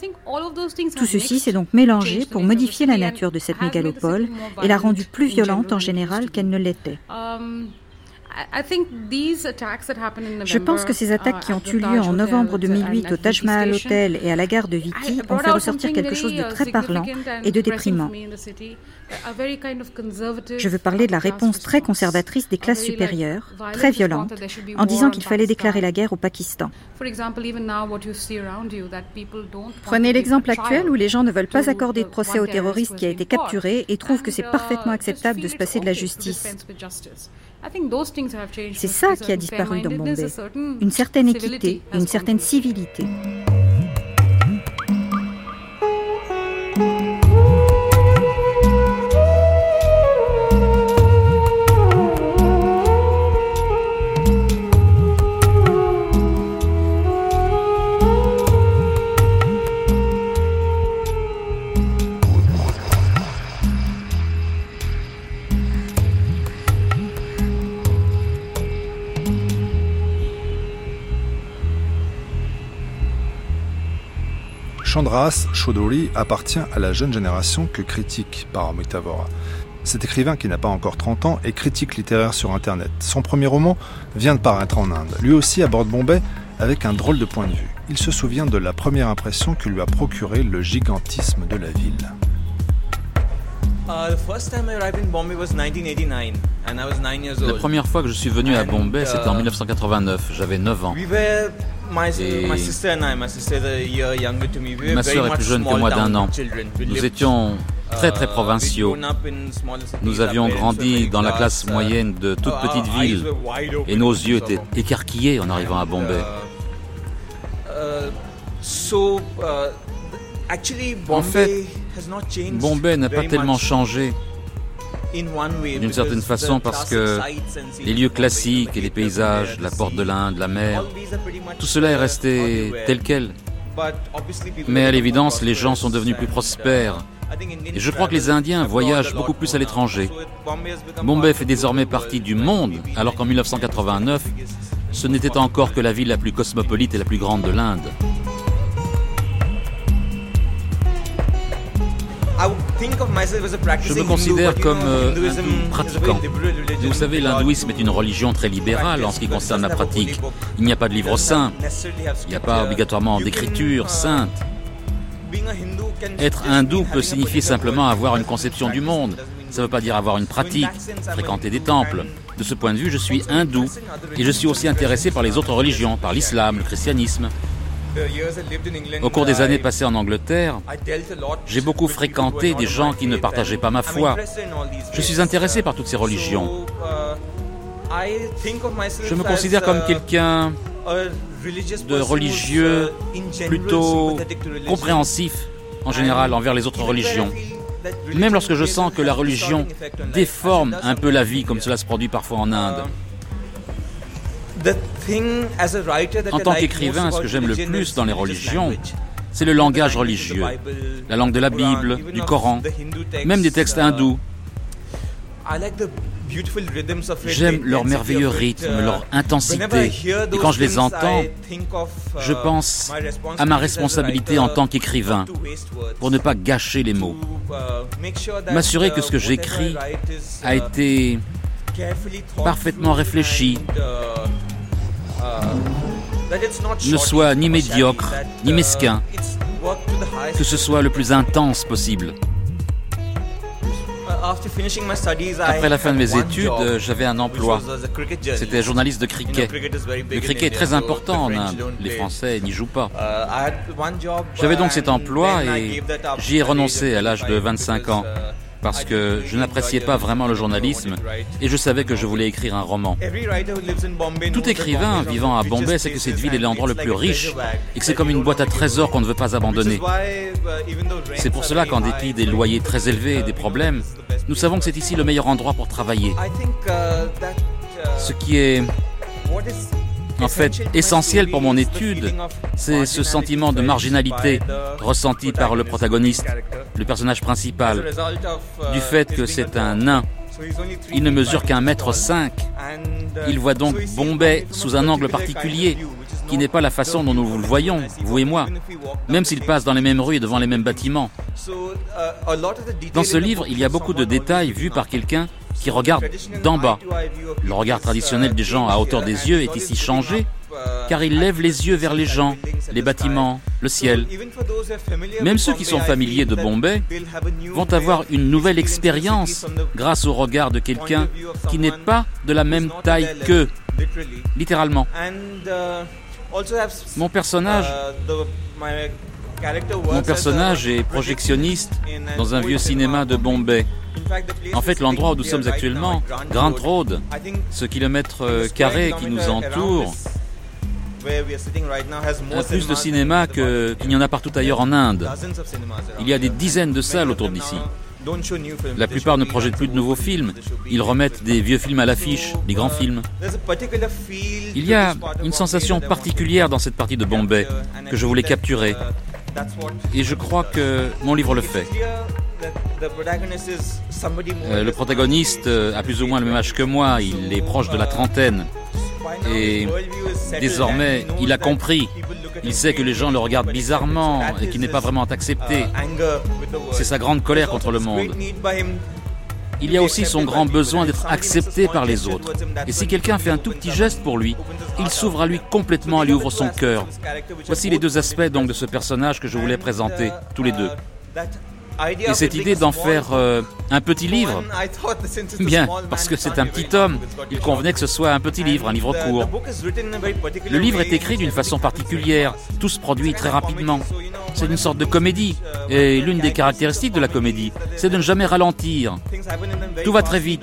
F: Tout ceci s'est donc mélangé pour modifier la nature de cette mégalopole et l'a rendue plus violente en général qu'elle ne l'était. Je pense que ces attaques qui ont eu lieu en novembre 2008 au Taj Mahal Hotel et à la gare de Viti ont fait ressortir quelque chose de très parlant et de déprimant. Je veux parler de la réponse très conservatrice des classes supérieures, très violente, en disant qu'il fallait déclarer la guerre au Pakistan. Prenez l'exemple actuel où les gens ne veulent pas accorder de procès au terroriste qui a été capturé et trouvent que c'est uh, parfaitement acceptable de se passer de la justice. C'est ça qui a disparu dans Bombay. Une certaine équité, une certaine civilité.
A: Chandras Chaudhuri appartient à la jeune génération que critique Paramitavora. Cet écrivain qui n'a pas encore 30 ans est critique littéraire sur Internet. Son premier roman vient de paraître en Inde. Lui aussi aborde Bombay avec un drôle de point de vue. Il se souvient de la première impression que lui a procuré le gigantisme de la ville.
B: La première fois que je suis venu à Bombay, c'était en 1989. J'avais 9 ans. Ma soeur est plus jeune que moi d'un an. Nous étions très très uh, provinciaux. Nous avions grandi dans la classe moyenne de toute uh, petite ville et nos yeux étaient écarquillés en arrivant à Bombay. Uh, en fait, Bombay n'a pas tellement changé d'une certaine façon parce que les lieux classiques et les paysages, la porte de l'Inde, la mer, tout cela est resté tel quel. Mais à l'évidence, les gens sont devenus plus prospères. Et je crois que les Indiens voyagent beaucoup plus à l'étranger. Bombay fait désormais partie du monde, alors qu'en 1989, ce n'était encore que la ville la plus cosmopolite et la plus grande de l'Inde. Je me considère comme euh, un pratiquant. Vous savez, l'hindouisme est une religion très libérale en ce qui concerne la pratique. Il n'y a pas de livre saint, il n'y a pas obligatoirement d'écriture uh, sainte. Être hindou peut signifier simplement avoir une conception du monde. Ça ne veut pas dire avoir une pratique, fréquenter des temples. De ce point de vue, je suis hindou et je suis aussi intéressé par les autres religions, par l'islam, le christianisme. Au cours des années passées en Angleterre, j'ai beaucoup fréquenté des gens qui ne partageaient pas ma foi. Je suis intéressé par toutes ces religions. Je me considère comme quelqu'un de religieux plutôt compréhensif
G: en général envers les autres religions. Même lorsque je sens que la religion déforme un peu la vie, comme cela se produit parfois en Inde. En tant qu'écrivain, ce que j'aime le plus dans les religions, c'est le langage religieux, la langue de la Bible, du Coran, même des textes hindous. J'aime leur merveilleux rythme, leur intensité. Et quand je les entends, je pense à ma responsabilité en tant qu'écrivain pour ne pas gâcher les mots. M'assurer que ce que j'écris a été parfaitement réfléchi, ne soit ni médiocre, ni mesquin, que ce soit le plus intense possible. Après la fin de mes études, j'avais un emploi. C'était journaliste de cricket. Le cricket est très important en Inde. Les Français n'y jouent pas. J'avais donc cet emploi et j'y ai renoncé à l'âge de 25 ans parce que je n'appréciais pas vraiment le journalisme et je savais que je voulais écrire un roman. Tout écrivain vivant à Bombay sait que cette ville est l'endroit le plus riche et que c'est comme une boîte à trésors qu'on ne veut pas abandonner. C'est pour cela qu'en dépit des loyers très élevés et des problèmes, nous savons que c'est ici le meilleur endroit pour travailler. Ce qui est en fait essentiel pour mon étude, c'est ce sentiment de marginalité ressenti par le protagoniste, le personnage principal, du fait que c'est un nain. Il ne mesure qu'un mètre cinq. Il voit donc Bombay sous un angle particulier, qui n'est pas la façon dont nous le voyons, vous et moi, même s'il passe dans les mêmes rues et devant les mêmes bâtiments. Dans ce livre, il y a beaucoup de détails vus par quelqu'un qui regarde d'en bas. Le regard traditionnel des gens à hauteur des yeux est ici changé, car il lève les yeux vers les gens, les bâtiments, le ciel. Même ceux qui sont familiers de Bombay vont avoir une nouvelle expérience grâce au regard de quelqu'un qui n'est pas de la même taille qu'eux, littéralement. Mon personnage mon personnage est projectionniste dans un vieux cinéma de Bombay. En fait, l'endroit où nous sommes actuellement, Grand Road, ce kilomètre euh, carré qui nous entoure, a plus de cinéma qu'il n'y en a partout ailleurs en Inde. Il y a des dizaines de salles autour d'ici. La plupart ne projettent plus de nouveaux films. Ils remettent des vieux films à l'affiche, des grands films. Il y a une sensation particulière dans cette partie de Bombay que je voulais capturer. Et je crois que mon livre le fait. Euh, le protagoniste euh, a plus ou moins le même âge que moi, il est proche de la trentaine. Et désormais, il a compris. Il sait que les gens le regardent bizarrement et qu'il n'est pas vraiment accepté. C'est sa grande colère contre le monde il y a aussi son grand besoin d'être accepté par les autres. Et si quelqu'un fait un tout petit geste pour lui, il s'ouvre à lui complètement, lui ouvre son cœur. Voici les deux aspects donc de ce personnage que je voulais présenter, tous les deux. Et cette idée d'en faire euh, un petit livre, bien, parce que c'est un petit homme, il convenait que ce soit un petit livre, un livre court. Le livre est écrit d'une façon particulière, tout se produit très rapidement. C'est une sorte de comédie, et l'une des caractéristiques de la comédie, c'est de ne jamais ralentir. Tout va très vite,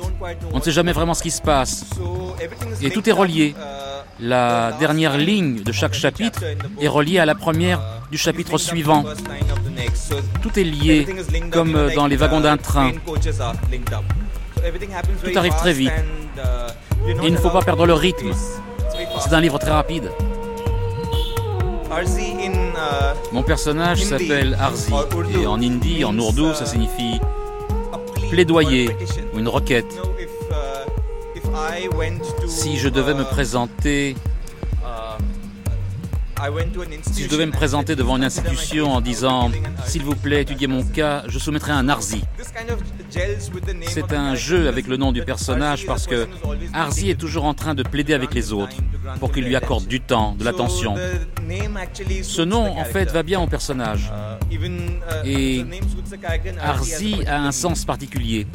G: on ne sait jamais vraiment ce qui se passe, et tout est relié. La dernière ligne de chaque chapitre est reliée à la première du chapitre suivant. Tout est lié, comme dans les wagons d'un train. Tout arrive très vite. Il ne faut pas perdre le rythme. C'est un livre très rapide. Mon personnage s'appelle Arzi. Et en hindi, en ourdou, ça signifie plaidoyer ou une requête. Si je devais me présenter devant une institution en disant S'il vous plaît, étudiez mon cas, je soumettrais un Arzi. C'est un jeu avec le nom du personnage parce que Arzi est toujours en train de plaider avec les autres pour qu'il lui accorde du temps, de l'attention. Ce nom, en fait, va bien au personnage. Et Arzi a un sens particulier.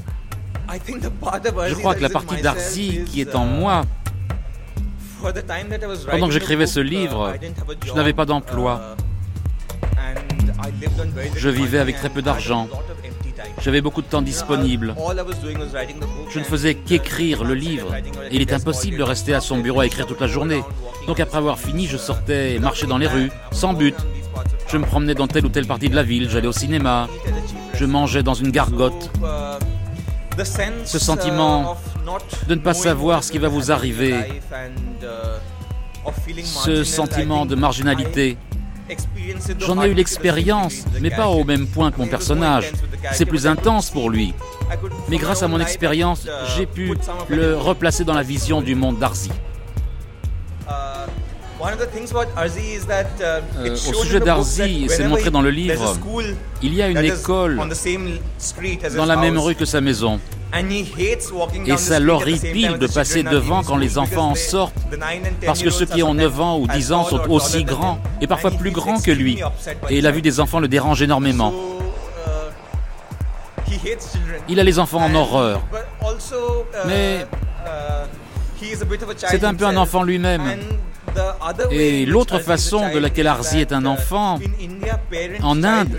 G: Je crois que la partie d'Arzi qui est en moi pendant que j'écrivais ce livre, je n'avais pas d'emploi. Je vivais avec très peu d'argent. J'avais beaucoup de temps disponible. Je ne faisais qu'écrire le livre. Et il est impossible de rester à son bureau à écrire toute la journée. Donc après avoir fini, je sortais marcher dans les rues, sans but. Je me promenais dans telle ou telle partie de la ville, j'allais au cinéma, je mangeais dans une gargote. Ce sentiment de ne pas savoir ce qui va vous arriver, ce sentiment de marginalité, J'en ai eu l'expérience, mais pas au même point que mon personnage. C'est plus intense pour lui. Mais grâce à mon expérience, j'ai pu le replacer dans la vision du monde d'Arzi. Euh, au sujet d'Arzi, c'est montré dans le livre, il y a une école dans la même rue que sa maison. Et ça l'horripile de passer devant quand les enfants en sortent, parce que ceux qui ont 9 ans ou 10 ans sont aussi grands, et parfois plus grands que lui. Et la vue des enfants le dérange énormément. Il a les enfants en horreur. Mais c'est un peu un enfant lui-même. Et l'autre façon de laquelle Arzi est un enfant, en Inde,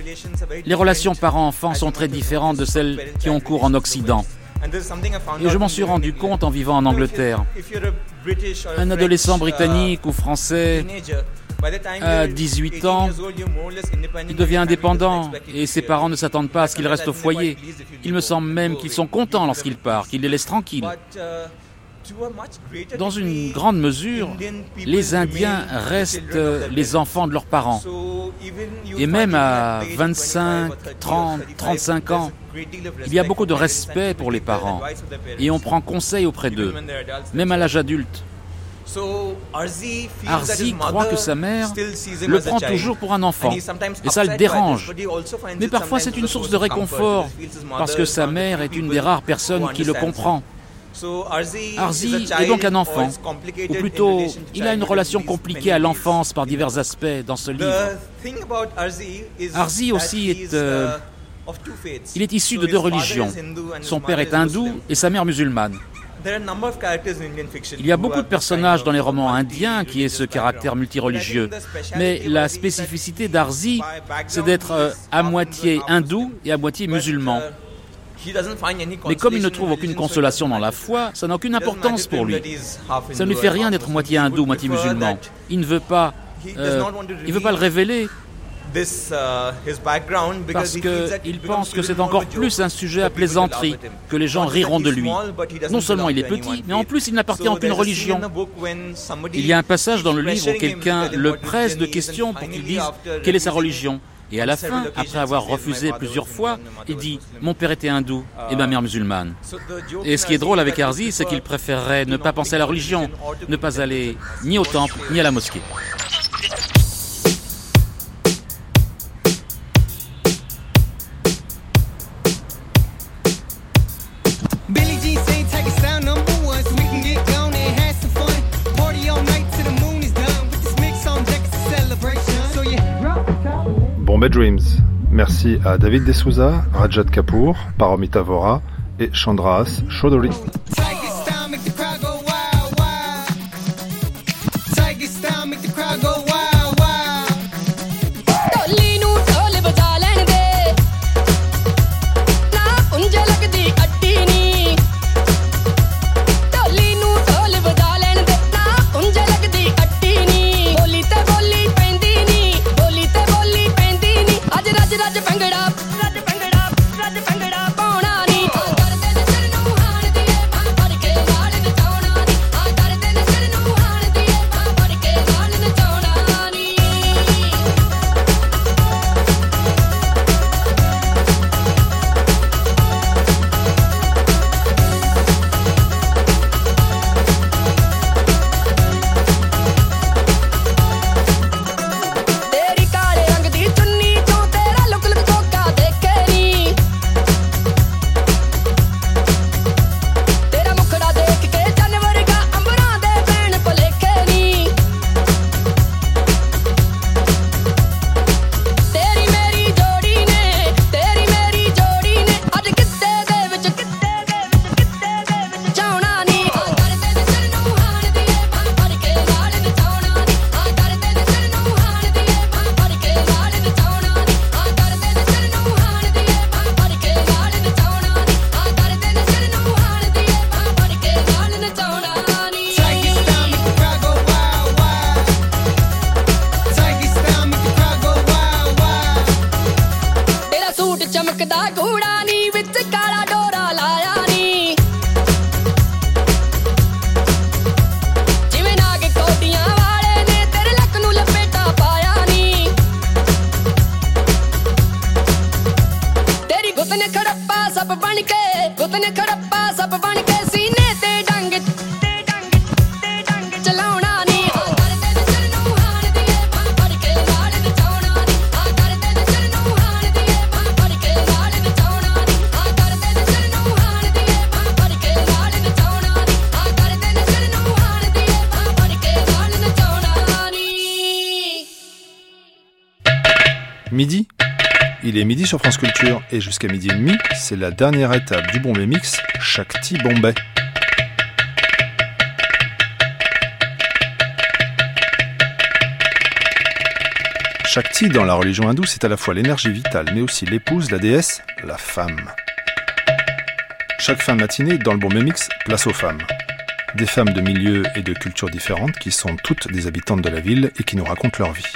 G: les relations parents-enfants sont très différentes de celles qui ont cours en Occident. Et je m'en suis rendu compte en vivant en Angleterre. Un adolescent britannique ou français à 18 ans, il devient indépendant et ses parents ne s'attendent pas à ce qu'il reste au foyer. Il me semble même qu'ils sont contents lorsqu'il part, qu'ils les laissent tranquilles. Dans une grande mesure, les Indiens restent les enfants de leurs parents. Et même à 25, 30, 35 ans, il y a beaucoup de respect pour les parents. Et on prend conseil auprès d'eux, même à l'âge adulte. Arzi croit que sa mère le prend toujours pour un enfant, et ça le dérange. Mais parfois c'est une source de réconfort, parce que sa mère est une des rares personnes qui le comprend. Arzi est donc un enfant, ou plutôt, il a une relation compliquée à l'enfance par divers aspects dans ce livre. Arzi aussi est... Euh, il est issu de deux religions. Son père est hindou et sa mère musulmane. Il y a beaucoup de personnages dans les romans indiens qui aient ce caractère multireligieux, mais la spécificité d'Arzi, c'est d'être euh, à moitié hindou et à moitié musulman. Mais comme il ne trouve aucune consolation dans la foi, ça n'a aucune importance pour lui. Ça ne lui fait rien d'être moitié hindou, moitié musulman. Il ne veut pas, euh, il veut pas le révéler. Uh, Parce qu'il pense que c'est encore plus un sujet à plaisanterie, que les gens riront de lui. Non seulement il est petit, mais en plus il n'appartient à aucune religion. Il y a un passage dans le livre où quelqu'un le presse de questions pour qu'il dise quelle est sa religion. Et à la fin, après avoir refusé plusieurs fois, il dit Mon père était hindou et ma mère musulmane. Et ce qui est drôle avec Arzi, c'est qu'il préférerait ne pas penser à la religion, ne pas aller ni au temple ni à la mosquée.
H: Dreams. Merci à David Dessouza, Rajat Kapoor, Paromita Vora et Chandras Chaudhuri.
A: Et jusqu'à midi et demi, c'est la dernière étape du Bombay Mix, Shakti Bombay. Shakti dans la religion hindoue, c'est à la fois l'énergie vitale, mais aussi l'épouse, la déesse, la femme. Chaque fin de matinée, dans le bon mix, place aux femmes. Des femmes de milieux et de cultures différentes qui sont toutes des habitantes de la ville et qui nous racontent leur vie.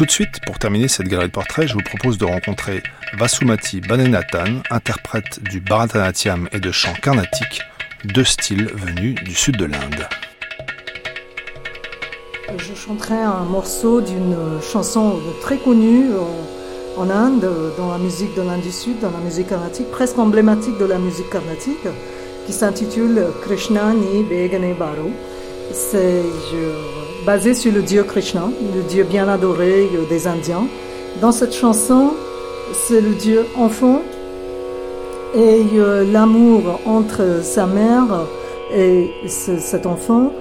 A: Tout de suite, pour terminer cette galerie de portraits, je vous propose de rencontrer Vasumati Banenathan, interprète du Bharatanatyam et de chant carnatique, deux styles venus du sud de l'Inde.
I: Je chanterai un morceau d'une chanson très connue en Inde, dans la musique de l'Inde du Sud, dans la musique carnatique, presque emblématique de la musique carnatique, qui s'intitule Krishna Ni Begane Baro. C'est basé sur le dieu Krishna, le dieu bien adoré des Indiens. Dans cette chanson, c'est le dieu enfant et euh, l'amour entre sa mère et cet enfant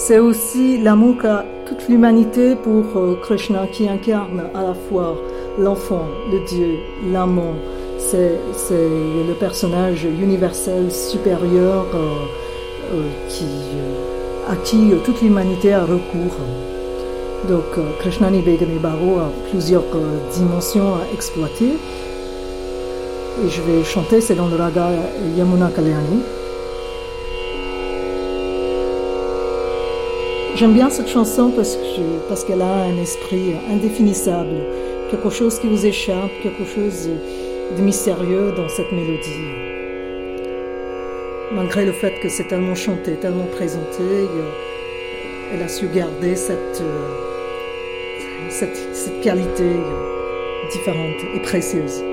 I: c'est aussi l'amour qu'a toute l'humanité pour euh, Krishna qui incarne à la fois l'enfant, le Dieu, l'amour. C'est, le personnage universel supérieur euh, euh, qui, à qui toute l'humanité a recours. Donc Krishna Nibegane Baro a plusieurs dimensions à exploiter. Et je vais chanter, dans le raga Yamuna Kalyani. J'aime bien cette chanson parce qu'elle a un esprit indéfinissable, quelque chose qui vous échappe, quelque chose de mystérieux dans cette mélodie. Malgré le fait que c'est tellement chanté, tellement présenté, elle a su garder cette, cette, cette qualité différente et précieuse.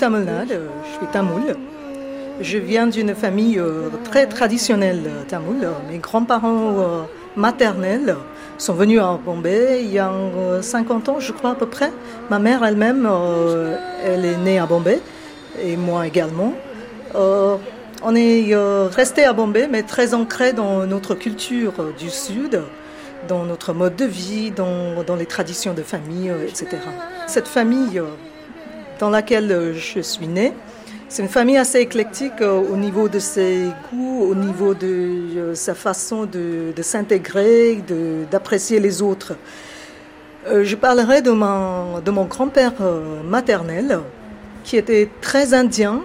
I: Nadu, je suis tamoul. Je viens d'une famille euh, très traditionnelle euh, tamoul. Mes grands-parents euh, maternels sont venus à Bombay il y a 50 ans, je crois à peu près. Ma mère elle-même, elle est née à Bombay et moi également. on est resté à Bombay, mais très ancré dans notre culture du Sud, dans notre mode de vie, dans, dans les traditions de famille, etc. Cette famille dans laquelle euh, je suis née. C'est une famille assez éclectique euh, au niveau de ses goûts, au niveau de euh, sa façon de, s'intégrer, d'apprécier les autres. je parlerai de mon, de mon grand-père maternel, qui était très indien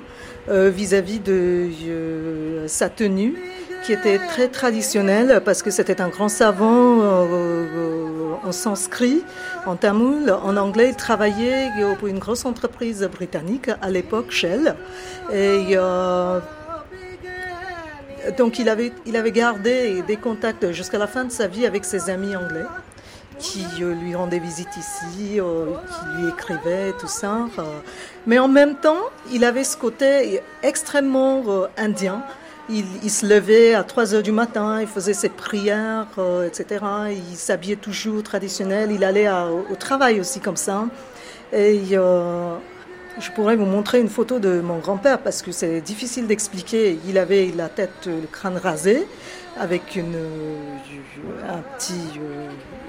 I: vis-à-vis de sa tenue, qui était très traditionnelle parce que c'était un grand savant en sanskrit, en tamoul, en anglais. Il travaillait pour une grosse entreprise britannique à l'époque, Shell. Euh, donc il avait, il avait gardé des contacts jusqu'à la fin de sa vie avec ses amis anglais qui euh, lui rendaient visite ici, euh, qui lui écrivaient, tout ça. mais en même temps, il avait ce côté extrêmement indien il, se levait à 3 heures du matin, il faisait ses prières, euh, etc. Il s'habillait toujours traditionnel. Il allait au travail aussi comme ça. Et euh, je pourrais vous montrer une photo de mon grand-père parce que c'est difficile d'expliquer. Il avait la tête, le crâne rasé, avec une, un petit,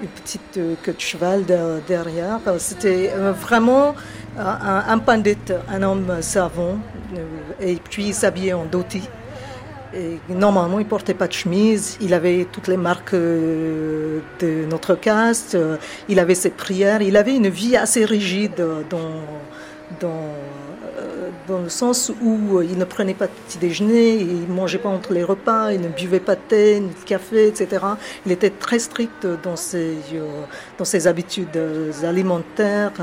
I: une petite queue de cheval derrière. C'était vraiment un, un pandit, un homme savant, et puis il s'habillait en dhoti. Et normalement, il portait pas de chemise. Il avait toutes les marques de notre caste. Il avait ses prières. Il avait une vie assez rigide dans, dans dans le sens où euh, il ne prenait pas de petit déjeuner, il mangeait pas entre les repas, il ne buvait pas de thé, ni de café, etc. Il était très strict dans ses, euh, dans ses habitudes alimentaires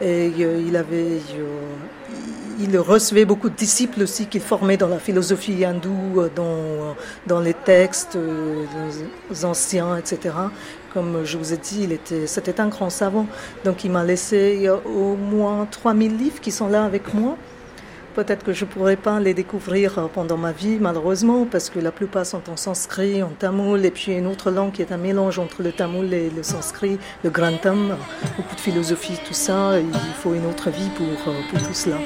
I: et euh, il avait il recevait beaucoup de disciples aussi qu'il formait dans la philosophie hindoue, dans, dans les textes anciens, etc comme je vous ai dit, c'était un grand savant. Donc il m'a laissé au moins 3000 livres qui sont là avec moi. Peut-être que je ne pourrai pas les découvrir pendant ma vie, malheureusement, parce que la plupart sont en sanskrit, en tamoul, et puis une autre langue qui est un mélange entre le tamoul et le sanskrit, le grantham, beaucoup de philosophie, tout ça. Il faut une autre vie pour, pour tout cela.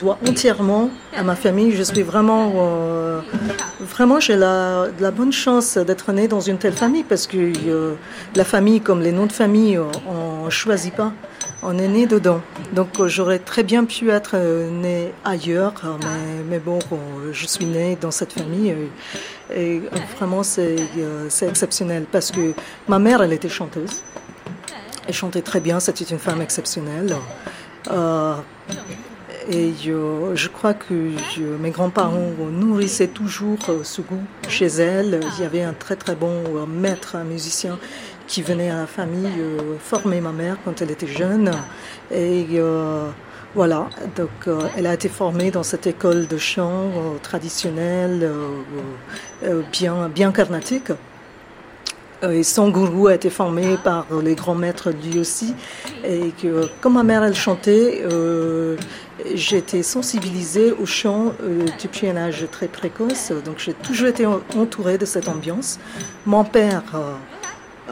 I: Dois entièrement à ma famille. Je suis vraiment, euh, vraiment, j'ai la, bonne chance d'être née dans une telle famille parce que euh, la famille, comme les noms de famille, on ne choisit pas. On est né dedans. Donc j'aurais très bien pu être né ailleurs, mais, mais bon, je suis née dans cette famille. Et, vraiment, c'est exceptionnel parce que ma mère, elle était chanteuse. Elle chantait très bien, c'était une femme exceptionnelle. Euh, et je crois que mes grands-parents nourrissaient toujours euh, ce goût chez elle. Il y avait un très très bon euh, maître, un musicien qui venait à la famille former ma mère quand elle était jeune. Et voilà, donc elle a été formée dans cette école de chant traditionnelle, bien, bien carnatique. Euh, et son gourou a été formé par les grands maîtres lui aussi. Et que, comme ma mère, elle chantait, euh, j'ai été sensibilisée au chant euh, depuis un âge très précoce. Donc j'ai toujours été entourée de cette ambiance. Mon père,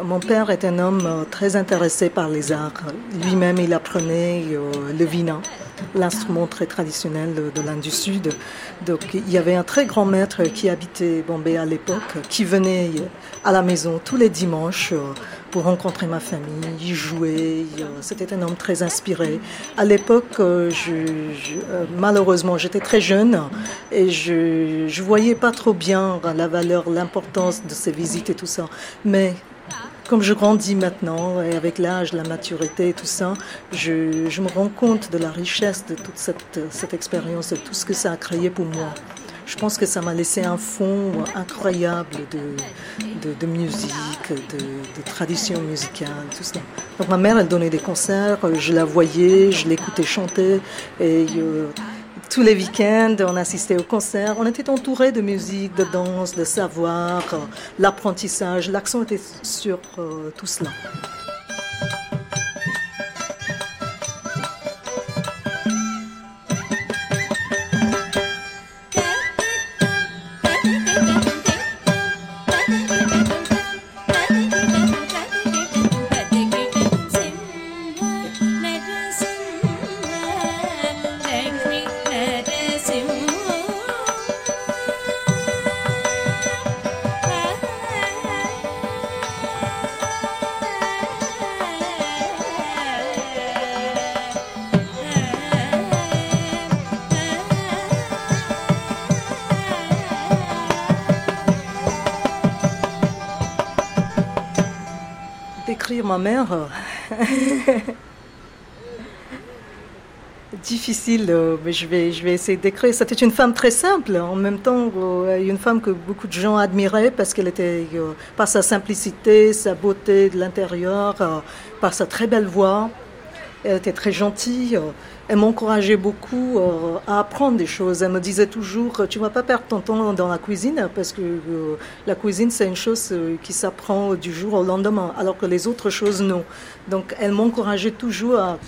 I: mon père est un homme très intéressé par les arts. Lui-même, il apprenait le vina l'instrument très traditionnel de l'Inde du Sud. Donc il y avait un très grand maître qui habitait Bombay à l'époque, qui venait à la maison tous les dimanches euh, pour rencontrer ma famille, y jouer. C'était un homme très inspiré. À l'époque, euh, euh, malheureusement, j'étais très jeune et je ne voyais pas trop bien la valeur, l'importance de ces visites et tout ça. Mais comme je grandis maintenant, et avec l'âge, la maturité et tout ça, je, je, me rends compte de la richesse de toute cette, cette expérience, de tout ce que ça a créé pour moi. Je pense que ça m'a laissé un fond incroyable de, de, de musique, de, de, tradition musicale, tout ça. Donc ma mère, elle donnait des concerts, je la voyais, je l'écoutais chanter, et euh, tous les week-ends, on assistait au concert. On était entouré de musique, de danse, de savoir, euh, l'apprentissage. L'accent était sur euh, tout cela. Ma mère. Difficile, euh, mais je vais, je vais essayer d'écrire. C'était une femme très simple, en même temps euh, une femme que beaucoup de gens admiraient parce qu'elle était, euh, par sa simplicité, sa beauté de l'intérieur, par sa très belle voix. Elle était très gentille. Elle m'encourageait beaucoup à apprendre des choses. Elle me disait toujours, tu vas pas perdre ton temps dans la cuisine parce que la cuisine c'est une chose qui s'apprend du jour au lendemain, alors que les autres choses non. Donc elle m'encourageait toujours à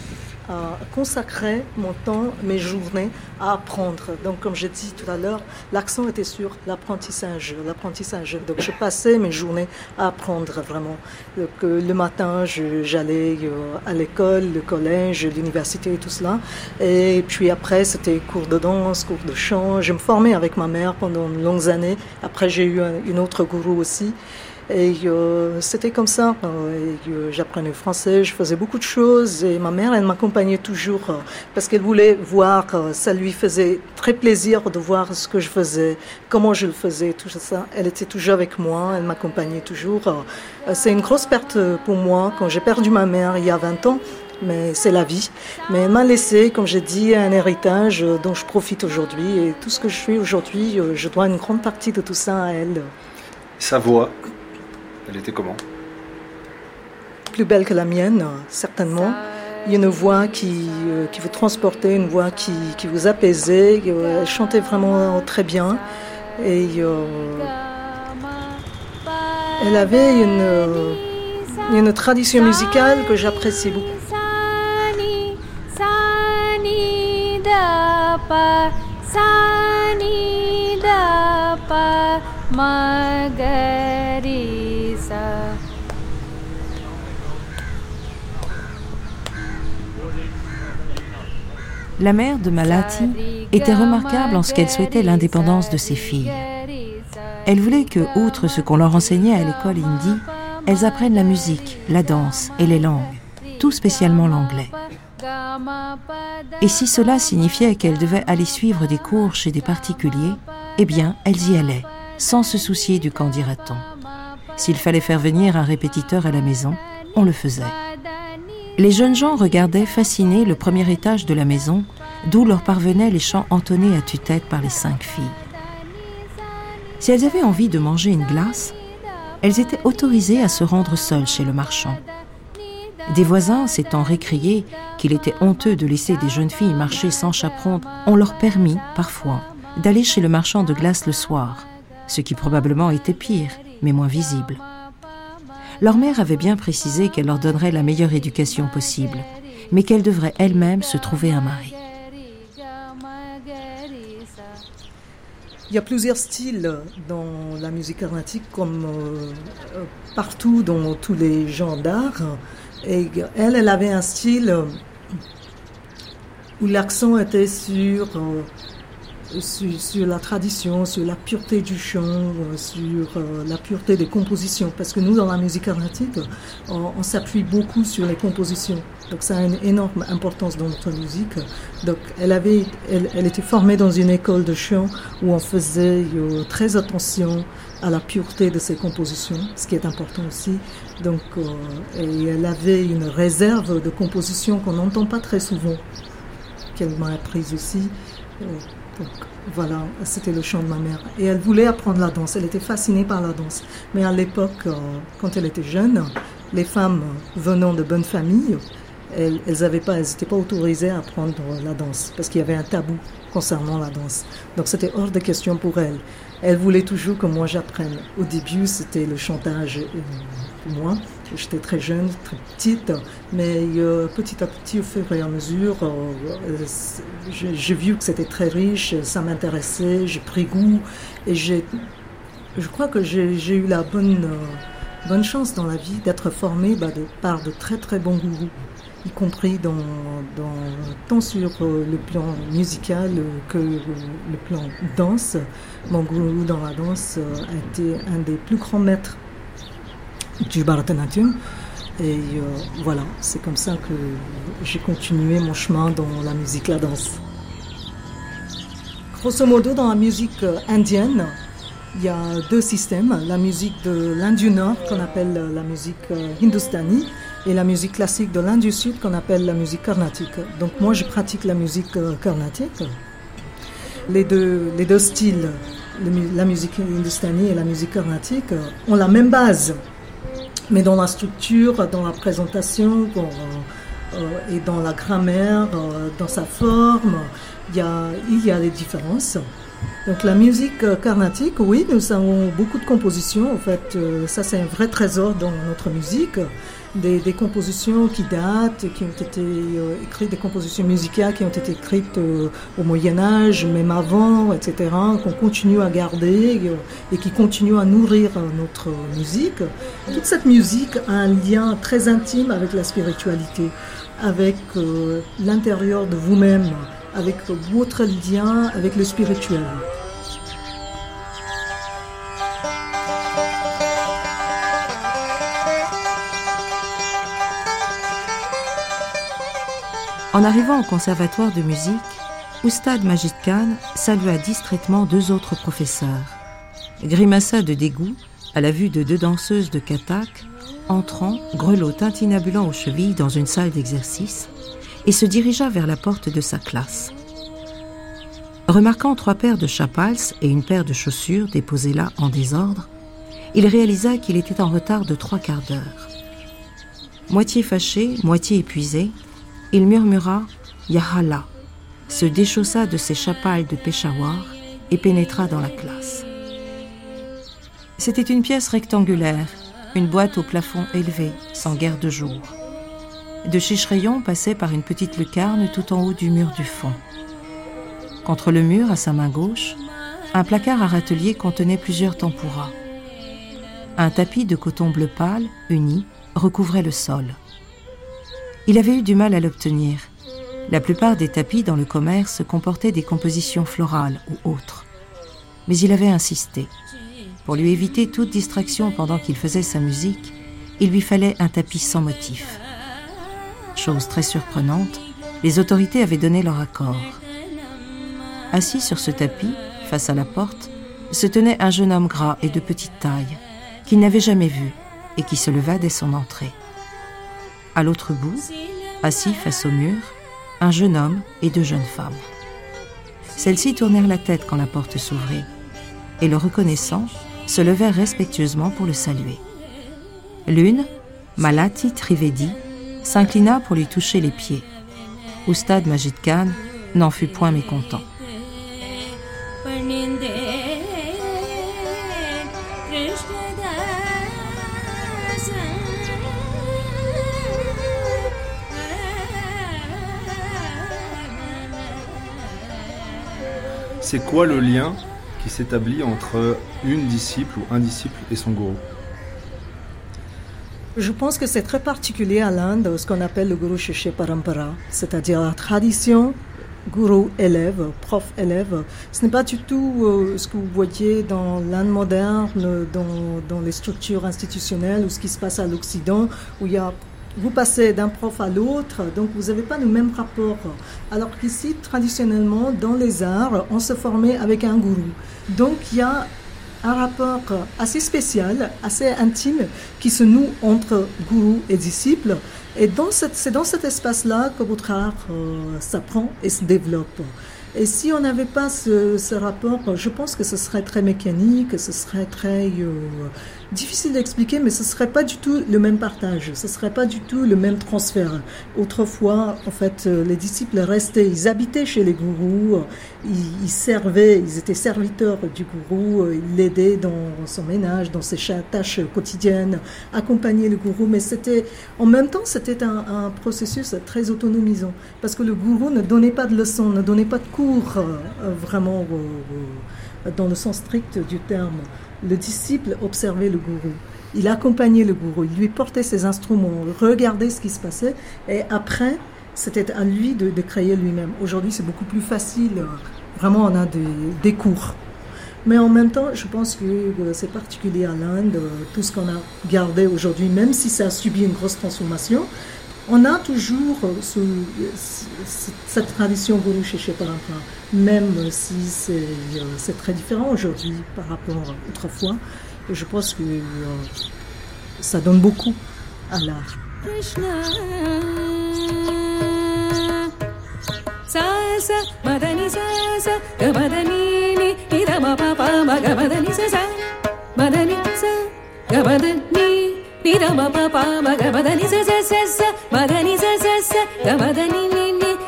I: consacrer mon temps, mes journées à apprendre. Donc, comme j'ai dit tout à l'heure, l'accent était sur l'apprentissage. L'apprentissage. Donc, je passais mes journées à apprendre vraiment. Donc, euh, le matin, j'allais euh, à l'école, le collège, l'université et tout cela. Et puis après, c'était cours de danse, cours de chant. Je me formais avec ma mère pendant de longues années. Après, j'ai eu une autre gourou aussi. Et euh, c'était comme ça. Euh, euh, j'apprenais le français, je faisais beaucoup de choses. Et ma mère, elle m'accompagnait toujours parce qu'elle voulait voir, ça lui faisait très plaisir de voir ce que je faisais, comment je le faisais, tout ça. Elle était toujours avec moi, elle m'accompagnait toujours. C'est une grosse perte pour moi quand j'ai perdu ma mère il y a 20 ans mais c'est la vie. Mais elle m'a laissé, comme j'ai dit, un héritage dont je profite aujourd'hui. Et tout ce que je suis aujourd'hui, je dois une grande partie de tout ça à elle.
A: Sa voix, elle était comment
I: Plus belle que la mienne, certainement. Il y a une voix qui, euh, qui vous transportait, une voix qui, qui vous apaisait. Elle chantait vraiment très bien. Et euh, elle avait une, euh, une tradition musicale que j'apprécie beaucoup.
J: La mère de Malati était remarquable en ce qu'elle souhaitait l'indépendance de ses filles. Elle voulait que, outre ce qu'on leur enseignait à l'école hindi, elles apprennent la musique, la danse et les langues, tout spécialement l'anglais. Et si cela signifiait qu'elles devaient aller suivre des cours chez des particuliers, eh bien, elles y allaient, sans se soucier du qu'en dira-t-on. S'il fallait faire venir un répétiteur à la maison, on le faisait. Les jeunes gens regardaient fascinés le premier étage de la maison, d'où leur parvenaient les chants entonnés à tue-tête par les cinq filles. Si elles avaient envie de manger une glace, elles étaient autorisées à se rendre seules chez le marchand. Des voisins, s'étant récriés qu'il était honteux de laisser des jeunes filles marcher sans chaperon, ont leur permis, parfois, d'aller chez le marchand de glace le soir, ce qui probablement était pire, mais moins visible. Leur mère avait bien précisé qu'elle leur donnerait la meilleure éducation possible, mais qu'elle devrait elle-même se trouver un mari.
I: Il y a plusieurs styles dans la musique carnatique, comme euh, partout dans tous les genres d'art. Elle, elle avait un style où l'accent était sur euh, sur, la tradition, sur la pureté du chant, euh, sur euh, la pureté des compositions. Parce que nous, dans la musique carnatique, on, s'appuie beaucoup sur les compositions. Donc ça a une énorme importance dans notre musique. Donc elle, avait, elle, était formée dans une école de chant où on faisait euh, très attention à la pureté de ses compositions, ce qui est important aussi. Donc et elle avait une réserve de compositions qu'on n'entend pas très souvent, qu'elle m'a apprise aussi voilà, c'était le chant de ma mère. Et elle voulait apprendre la danse, elle était fascinée par la danse. Mais à l'époque, euh, quand elle était jeune, les femmes venant de bonnes familles, elles n'étaient pas, pas autorisées à apprendre la danse parce qu'il y avait un tabou concernant la danse. Donc c'était hors de question pour elle. Elle voulait toujours que moi j'apprenne. Au début, c'était le chantage pour moi. J'étais très jeune, très petite, mais euh, petit à petit, au fur et à mesure, euh, j'ai vu que c'était très riche, ça m'intéressait, j'ai pris goût et je crois que j'ai eu la bonne, euh, bonne chance dans la vie d'être formée bah, par de très très bons gourous y compris dans, dans, tant sur le plan musical que le plan danse. Mon gourou dans la danse a été un des plus grands maîtres du Bharatanatyam. Et euh, voilà, c'est comme ça que j'ai continué mon chemin dans la musique, la danse. Grosso modo, dans la musique indienne, il y a deux systèmes, la musique de l'Inde du Nord qu'on appelle la musique euh, hindustani et la musique classique de l'Inde du Sud qu'on appelle la musique carnatique. Donc moi je pratique la musique euh, carnatique. Les deux, les deux styles, la musique hindustani et la musique carnatique, ont la même base, mais dans la structure, dans la présentation euh, et dans la grammaire, dans sa forme, il y a, il y a des différences. Donc la musique euh, carnatique, oui, nous avons beaucoup de compositions. En fait, euh, ça c'est un vrai trésor dans notre musique. Des, compositions qui datent, qui ont été euh, écrites, des compositions musicales qui ont été écrites au Moyen Âge, même avant, etc., qu'on continue à garder et qui continuent à nourrir notre musique. Toute cette musique a un lien très intime avec la spiritualité, avec l'intérieur de vous-même avec votre lien avec le spirituel.
J: En arrivant au conservatoire de musique, Oustad Majid Khan salua distraitement deux autres professeurs. Grimaça de dégoût à la vue de deux danseuses de Katak entrant, grelot tintinabulant aux chevilles dans une salle d'exercice, et se dirigea vers la porte de sa classe. Remarquant trois paires de chapals et une paire de chaussures déposées là en désordre, il réalisa qu'il était en retard de trois quarts d'heure. Moitié fâché, moitié épuisé, il murmura Yahala, se déchaussa de ses chapals de Peshawar et pénétra dans la classe. C'était une pièce rectangulaire, une boîte au plafond élevé, sans guère de jour. De chiche-rayon passait par une petite lucarne tout en haut du mur du fond. Contre le mur, à sa main gauche, un placard à râtelier contenait plusieurs tempuras. Un tapis de coton bleu pâle, uni, recouvrait le sol. Il avait eu du mal à l'obtenir. La plupart des tapis dans le commerce comportaient des compositions florales ou autres. Mais il avait insisté. Pour lui éviter toute distraction pendant qu'il faisait sa musique, il lui fallait un tapis sans motif. Chose très surprenante, les autorités avaient donné leur accord. Assis sur ce tapis, face à la porte, se tenait un jeune homme gras et de petite taille, qu'il n'avait jamais vu et qui se leva dès son entrée. À l'autre bout, assis face au mur, un jeune homme et deux jeunes femmes. Celles-ci tournèrent la tête quand la porte s'ouvrit, et le reconnaissant, se levèrent respectueusement pour le saluer. L'une, Malati Trivedi, s'inclina pour lui toucher les pieds. Oustad Majid Khan n'en fut point mécontent.
A: C'est quoi le lien qui s'établit entre une disciple ou un disciple et son gourou?
I: Je pense que c'est très particulier à l'Inde, ce qu'on appelle le Guru Shishya Parampara, c'est-à-dire la tradition gourou-élève, prof-élève. Ce n'est pas du tout euh, ce que vous voyez dans l'Inde moderne, dans, dans, les structures institutionnelles ou ce qui se passe à l'Occident, où il y a, vous passez d'un prof à l'autre, donc vous n'avez pas le même rapport. Alors qu'ici, traditionnellement, dans les arts, on se formait avec un gourou. Donc il y a un rapport assez spécial, assez intime, qui se noue entre gourou et disciple. Et c'est dans cet espace-là que votre art euh, s'apprend et se développe. Et si on n'avait pas ce, rapport, je pense que ce serait très mécanique, ce serait très euh, difficile d'expliquer, mais ce serait pas du tout le même partage, ce serait pas du tout le même transfert. Autrefois, en fait, euh, les disciples restaient, ils habitaient chez les gourous, ils, servaient, ils étaient serviteurs du gourou, euh, ils l'aidaient dans son ménage, dans ses tâches quotidiennes, accompagnaient le gourou, mais c'était, en même temps, c'était un, processus très autonomisant, parce que le gourou ne donnait pas de leçons, ne donnait pas de cours euh, vraiment dans le sens strict du terme le disciple observait le gourou. Il accompagnait le gourou, il lui portait ses instruments, regardait ce qui se passait, et après, c'était à lui de, créer lui-même. Aujourd'hui, c'est beaucoup plus facile. Vraiment, on a des, cours. Mais en même temps, je pense que euh, c'est particulier à l'Inde, euh, tout ce qu'on a gardé aujourd'hui, même si ça a subi une grosse transformation, on a toujours cette tradition Guru chez même si c'est très différent aujourd'hui par rapport à autrefois. Je pense que ça donne beaucoup à l'art. हिरम पापागमदी जा जी जी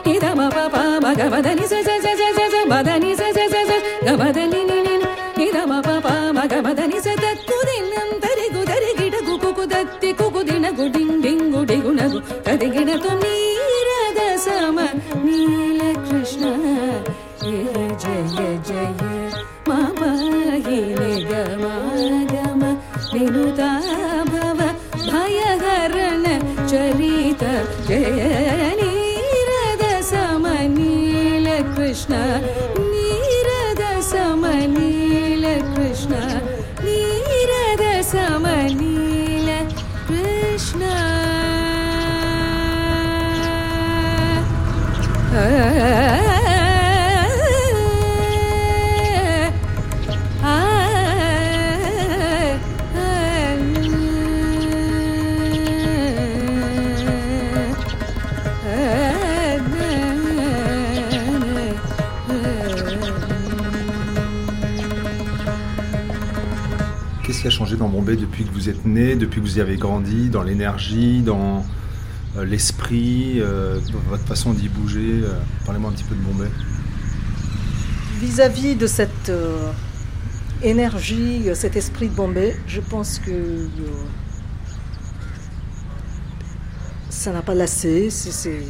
I: हिरम पापा मगमधी जा जा मधनि जा जा
K: रमद a changé dans Bombay depuis que vous êtes né, depuis que vous y avez grandi, dans l'énergie, dans euh, l'esprit, euh, votre façon d'y bouger euh, Parlez-moi un petit peu de Bombay.
I: Vis-à-vis de cette énergie, cet esprit de Bombay, je pense que ça n'a pas lassé. C'est,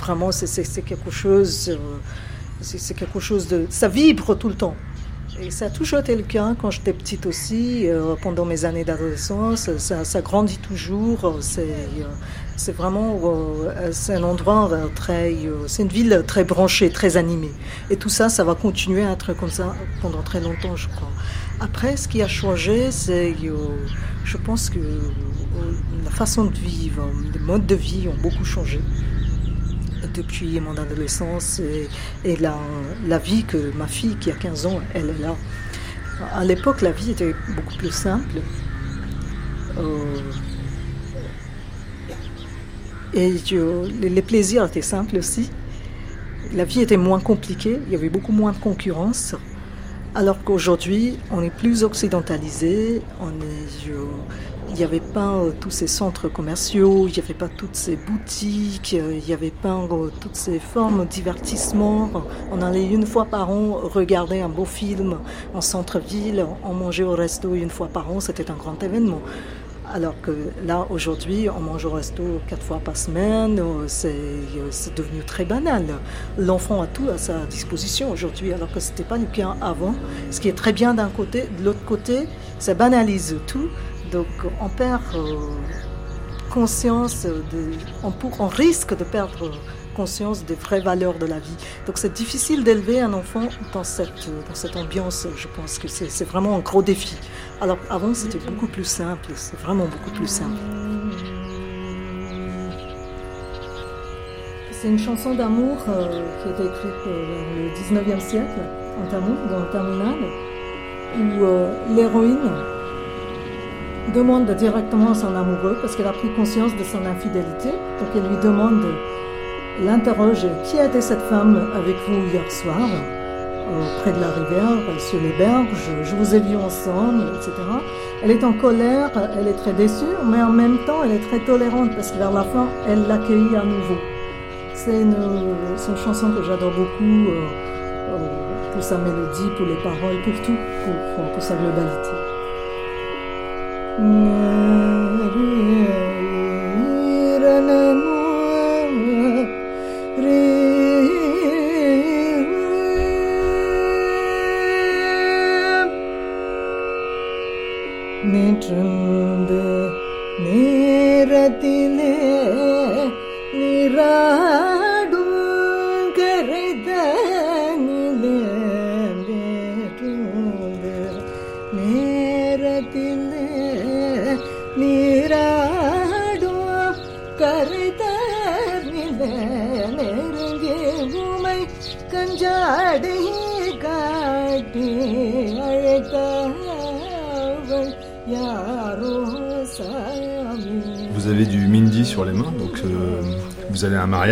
I: vraiment, c'est quelque chose. c'est quelque chose de. Ça vibre tout le temps. Et ça le cas quand j'étais petite aussi, euh, pendant mes années d'adolescence. Ça, grandit toujours. C'est, euh, vraiment euh, c'est un endroit très. c'est une ville très branchée, très animée. Et tout ça, ça va continuer à être comme ça pendant très longtemps, je crois. Après, ce qui a changé, c'est. je pense que la façon de vivre, les modes de vie ont beaucoup changé depuis mon adolescence et, la, vie que ma fille qui a 15 ans, elle est là. À l'époque, la vie était beaucoup plus simple. Euh, et les plaisirs étaient simples aussi. La vie était moins compliquée, il y avait beaucoup moins de concurrence. Alors qu'aujourd'hui, on est plus occidentalisé, on est, il n'y avait pas euh, tous ces centres commerciaux, il n'y avait pas toutes ces boutiques, euh, il n'y avait pas euh, toutes ces formes de divertissement. On allait une fois par an regarder un beau film en centre-ville, on mangeait au resto une fois par an, c'était un grand événement. Alors que là, aujourd'hui, on mange au resto quatre fois par semaine, c'est devenu très banal. L'enfant a tout à sa disposition aujourd'hui, alors que ce n'était pas le cas avant. Ce qui est très bien d'un côté, de l'autre côté, ça banalise tout. Donc on perd euh, conscience, de, on, risque de perdre conscience des vraies valeurs de la vie. Donc c'est difficile d'élever un enfant dans cette, dans cette ambiance, je pense que c'est vraiment un gros défi. Alors avant c'était beaucoup plus simple, c'est vraiment beaucoup plus simple. C'est une chanson d'amour euh, qui a été écrite euh, dans le 19e siècle, en Tamil, dans le Tamil où l'héroïne demande directement à son amoureux parce qu'elle a pris conscience de son infidélité. Donc elle lui demande, l'interroge Qui était cette femme avec vous hier soir Près de la rivière, sur les berges, je vous ai vu ensemble, etc. Elle est en colère, elle est très déçue, mais en même temps, elle est très tolérante parce que vers la fin, elle l'accueille à nouveau. C'est une, chanson que j'adore beaucoup euh, euh, pour sa mélodie, pour les paroles, pour tout, pour sa globalité.
A: Não.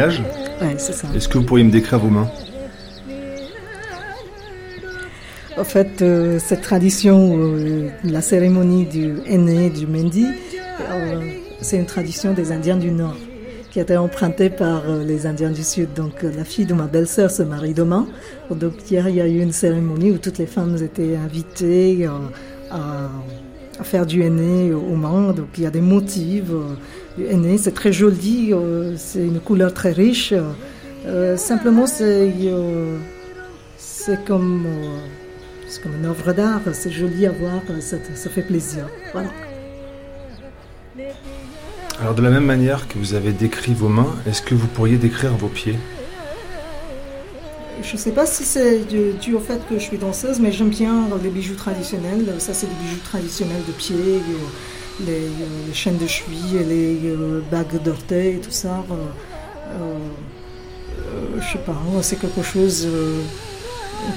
A: Mariage.
I: Ouais, c'est ça.
A: Est-ce que vous pourriez me décrire vos mains?
I: En fait, euh, cette tradition, euh, la cérémonie du aîné, du Mendi, c'est une tradition des Indiens du Nord qui a été empruntée par les Indiens du Sud. Donc la fille de ma belle-sœur se marie demain. Donc hier, il y a eu une cérémonie où toutes les femmes étaient invitées à faire du henné aux mains. Donc il y a des motifs euh. C'est très joli, euh, c'est une couleur très riche. Euh, simplement, c'est c'est comme, comme une œuvre d'art. C'est joli à voir, ça, ça fait plaisir. Voilà.
A: Alors de la même manière que vous avez décrit vos mains, est-ce que vous pourriez décrire vos pieds?
I: Je ne sais pas si c'est dû au fait que je suis danseuse, mais j'aime bien les bijoux traditionnels. Ça, c'est des bijoux traditionnels de pied, euh, les, les chaînes de cheville, les euh, bagues d'orteil, tout ça. Euh, je sais pas, c'est quelque chose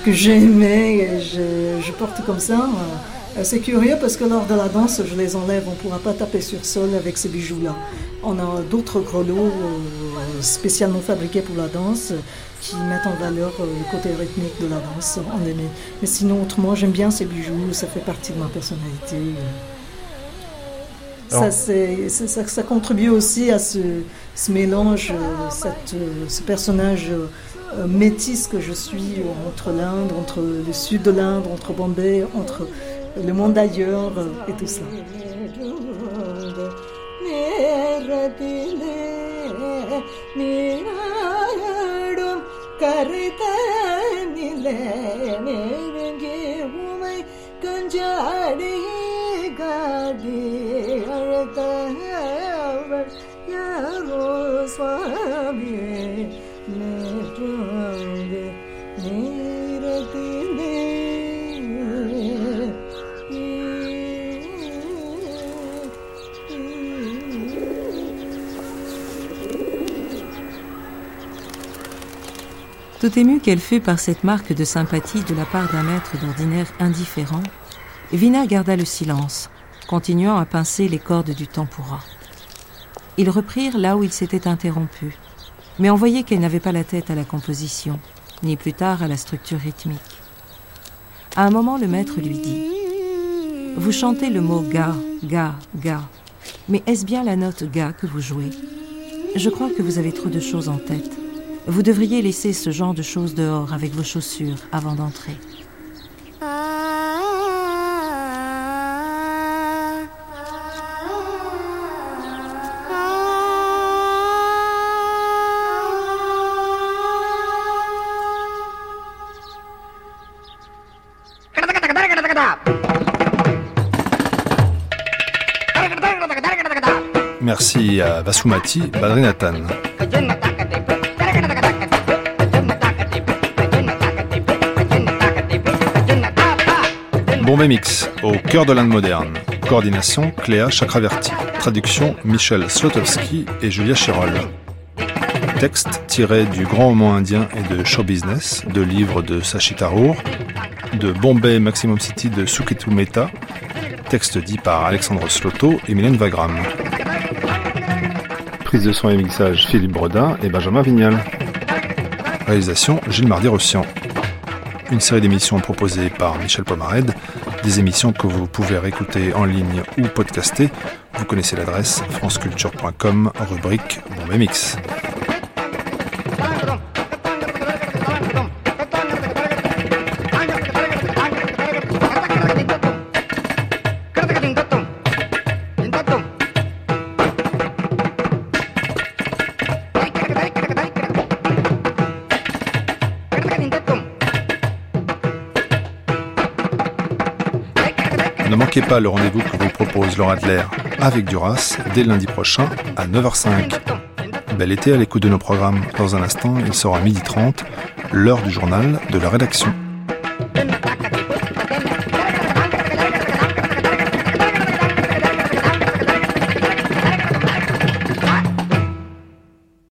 I: que j'aimais et je, porte comme ça. C'est curieux parce que lors de la danse, je les enlève. On ne pourra pas taper sur sol avec ces bijoux-là. On a d'autres grelots spécialement fabriqués pour la danse qui mettent en valeur euh, le côté rythmique de la danse aimé. Mais sinon, autrement, j'aime bien ces bijoux, ça fait partie de ma personnalité. Ça, ça, ça, contribue aussi à ce, ce mélange, euh, cette, euh, ce personnage métis que je suis entre l'Inde, entre le sud de l'Inde, entre Bombay, entre le monde ailleurs et tout ça.
J: Tout émue qu'elle fut par cette marque de sympathie de la part d'un maître d'ordinaire indifférent, Vina garda le silence, continuant à pincer les cordes du tempura. Ils reprirent là où ils s'étaient interrompus, mais on voyait qu'elle n'avait pas la tête à la composition, ni plus tard à la structure rythmique. À un moment, le maître lui dit Vous chantez le mot ga, ga, ga, mais est-ce bien la note ga que vous jouez? Je crois que vous avez trop de choses en tête. Vous devriez laisser ce genre de choses dehors avec vos chaussures avant d'entrer.
A: Vasumati Badrinathan. Bombay Mix, au cœur de l'Inde moderne. Coordination Cléa Chakraverti. Traduction Michel Slotowski et Julia Chirol. Texte tiré du Grand roman indien et de Show Business, de livres de Sashi Tharoor, de Bombay Maximum City de Suketu Mehta, texte dit par Alexandre Sloto et Mylène Vagram. De son et mixage Philippe Brodin et Benjamin Vignal. Réalisation Gilles Mardi-Rossian une série d'émissions proposées par Michel Pomared, des émissions que vous pouvez réécouter en ligne ou podcaster. Vous connaissez l'adresse franceculture.com, rubrique Mix. Manquez pas le rendez-vous que vous propose Laura Adler avec Duras dès lundi prochain à 9h05. Bel été à l'écoute de nos programmes. Dans un instant, il sera midi 30, l'heure du journal de la rédaction.